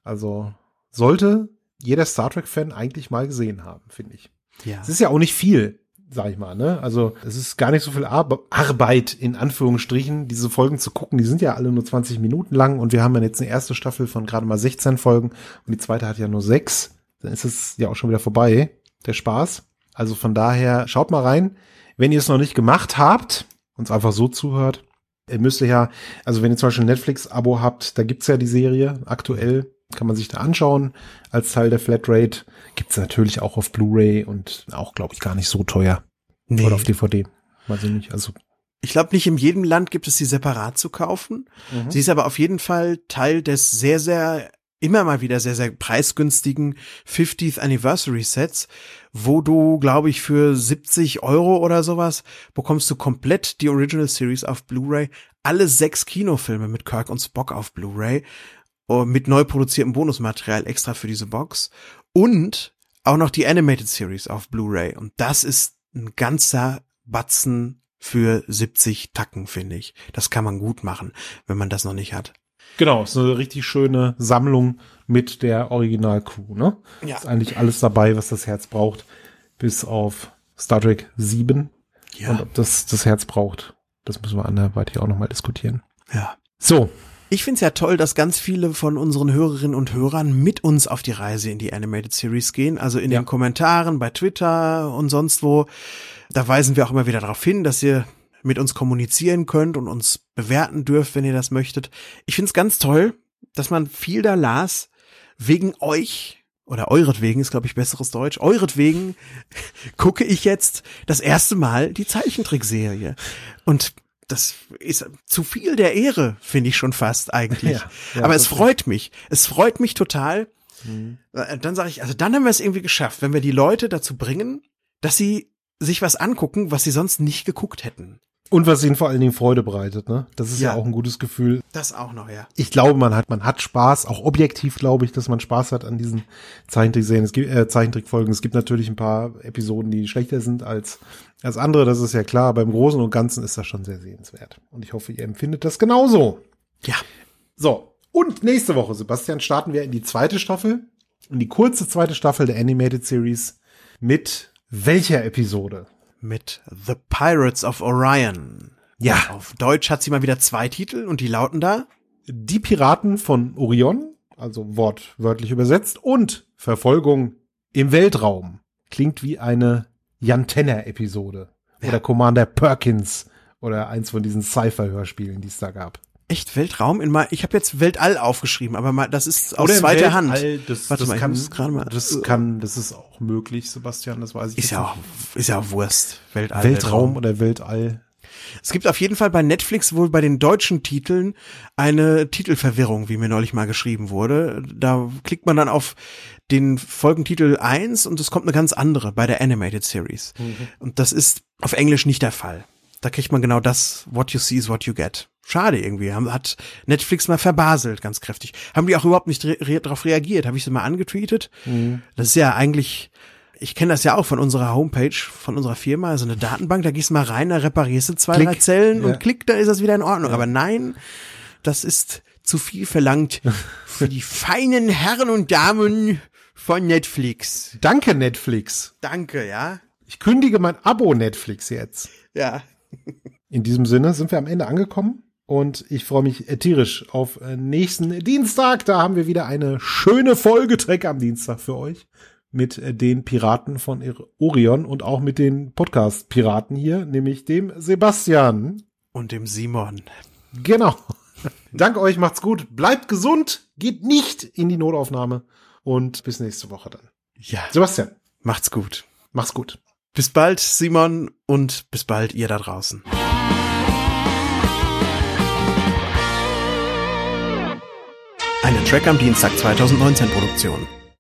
Also sollte jeder Star Trek-Fan eigentlich mal gesehen haben, finde ich. Ja. Es ist ja auch nicht viel, sag ich mal, ne? Also es ist gar nicht so viel Ar Arbeit in Anführungsstrichen, diese Folgen zu gucken. Die sind ja alle nur 20 Minuten lang und wir haben ja jetzt eine erste Staffel von gerade mal 16 Folgen und die zweite hat ja nur sechs. Dann ist es ja auch schon wieder vorbei, der Spaß. Also von daher schaut mal rein. Wenn ihr es noch nicht gemacht habt, uns einfach so zuhört, ihr müsst ja, also wenn ihr zum Beispiel ein Netflix-Abo habt, da gibt's ja die Serie aktuell, kann man sich da anschauen als Teil der Flatrate. Gibt's natürlich auch auf Blu-ray und auch, glaube ich, gar nicht so teuer. Nee. Oder auf DVD. Weiß ich nicht. Also Ich glaube, nicht in jedem Land gibt es sie separat zu kaufen. Sie ist aber auf jeden Fall Teil des sehr, sehr, immer mal wieder sehr, sehr preisgünstigen 50th Anniversary Sets, wo du, glaube ich, für 70 Euro oder sowas bekommst du komplett die Original Series auf Blu-ray, alle sechs Kinofilme mit Kirk und Spock auf Blu-ray, mit neu produziertem Bonusmaterial extra für diese Box und auch noch die Animated Series auf Blu-ray. Und das ist ein ganzer Batzen für 70 Tacken, finde ich. Das kann man gut machen, wenn man das noch nicht hat. genau, ist eine richtig schöne Sammlung mit der Original-Crew, ne? Ja. Ist eigentlich alles dabei, was das Herz braucht, bis auf Star Trek 7. Ja. Und ob das das Herz braucht, das müssen wir anderweitig auch nochmal diskutieren. ja. So, Ich find's ja toll, dass ganz viele von unseren Hörerinnen und Hörern mit uns auf die Reise in die Animated Series gehen. Also in Ja. den Kommentaren bei Twitter und sonst wo. Da weisen wir auch immer wieder darauf hin, dass ihr mit uns kommunizieren könnt und uns bewerten dürft, wenn ihr das möchtet. Ich find's ganz toll, dass man viel da las, wegen euch oder euretwegen ist, glaube ich, besseres Deutsch. Euretwegen <laughs> gucke ich jetzt das erste Mal die Zeichentrickserie. Und das ist zu viel der Ehre, finde ich schon fast eigentlich. Ja, ja, Aber es freut mich. Es freut mich total. Äh, Dann sage ich, also dann haben wir es irgendwie geschafft, wenn wir die Leute dazu bringen, dass sie sich was angucken, was sie sonst nicht geguckt hätten. Und was ihnen vor allen Dingen Freude bereitet, ne? Das ist ja, Ja. auch ein gutes Gefühl. Das auch noch, ja. Ich glaube, man hat, man hat Spaß, auch objektiv glaube ich, dass man Spaß hat an diesen Zeichentrickserien. Es gibt äh, Zeichentrickfolgen. Es gibt natürlich ein paar Episoden, die schlechter sind als als andere. Das ist ja klar. Beim Großen und Ganzen ist das schon sehr sehenswert. Und ich hoffe, ihr empfindet das genauso. Ja. So. Und nächste Woche, Sebastian, starten wir in die zweite Staffel, in die kurze zweite Staffel der Animated Series mit welcher Episode? Mit The Pirates of Orion. Ja. Auf Deutsch hat sie mal wieder zwei Titel und die lauten da Die Piraten von Orion, also wortwörtlich übersetzt, und Verfolgung im Weltraum. Klingt wie eine Jan Tenner-Episode. Oder Commander Perkins oder eins von diesen Sci-Fi-Hörspielen, die es da gab. Echt Weltraum in mal. Ich habe jetzt Weltall aufgeschrieben, aber mal, das ist aus Oder zweiter Weltall, Hand. Das, Warte das mal, ich kann, muss gerade mal. das kann, das ist auch möglich, Sebastian, das weiß ich ist ja auch, ist ja auch Wurst. Weltall. nicht. Weltraum oder Weltall. Es gibt auf jeden Fall bei Netflix wohl bei den deutschen Titeln eine Titelverwirrung, wie mir neulich mal geschrieben wurde. Da klickt man dann auf den Folgentitel 1 und es kommt eine ganz andere bei der Animated Series. Und das ist auf Englisch nicht der Fall. Da kriegt man genau das, what you see is what you get. Schade irgendwie. Haben, hat Netflix mal verbaselt, ganz kräftig. Haben die auch überhaupt nicht re darauf reagiert? Habe ich sie mal angetweetet? Mhm. Das ist ja eigentlich, ich kenne das ja auch von unserer Homepage, von unserer Firma, also eine Datenbank, da gehst du mal rein, da reparierst du zwei, Klick. drei Zellen Ja. und klick, da ist das wieder in Ordnung. Aber nein, das ist zu viel verlangt für die <laughs> feinen Herren und Damen von Netflix. Danke, Netflix. Danke, ja. Ich kündige mein Abo Netflix jetzt. Ja. In diesem Sinne sind wir am Ende angekommen und ich freue mich tierisch auf äh, nächsten Dienstag. Da haben wir wieder eine schöne Folge Trek am Dienstag für euch mit äh, den Piraten von Orion und auch mit den Podcast-Piraten hier, nämlich dem Sebastian. Und dem Simon. Genau. Danke euch, macht's gut, bleibt gesund, geht nicht in die Notaufnahme und bis nächste Woche dann. Ja. Sebastian, Macht's gut. mach's gut. Bis bald, Simon, und bis bald, ihr da draußen. Eine Track am Dienstag 2019 Produktion.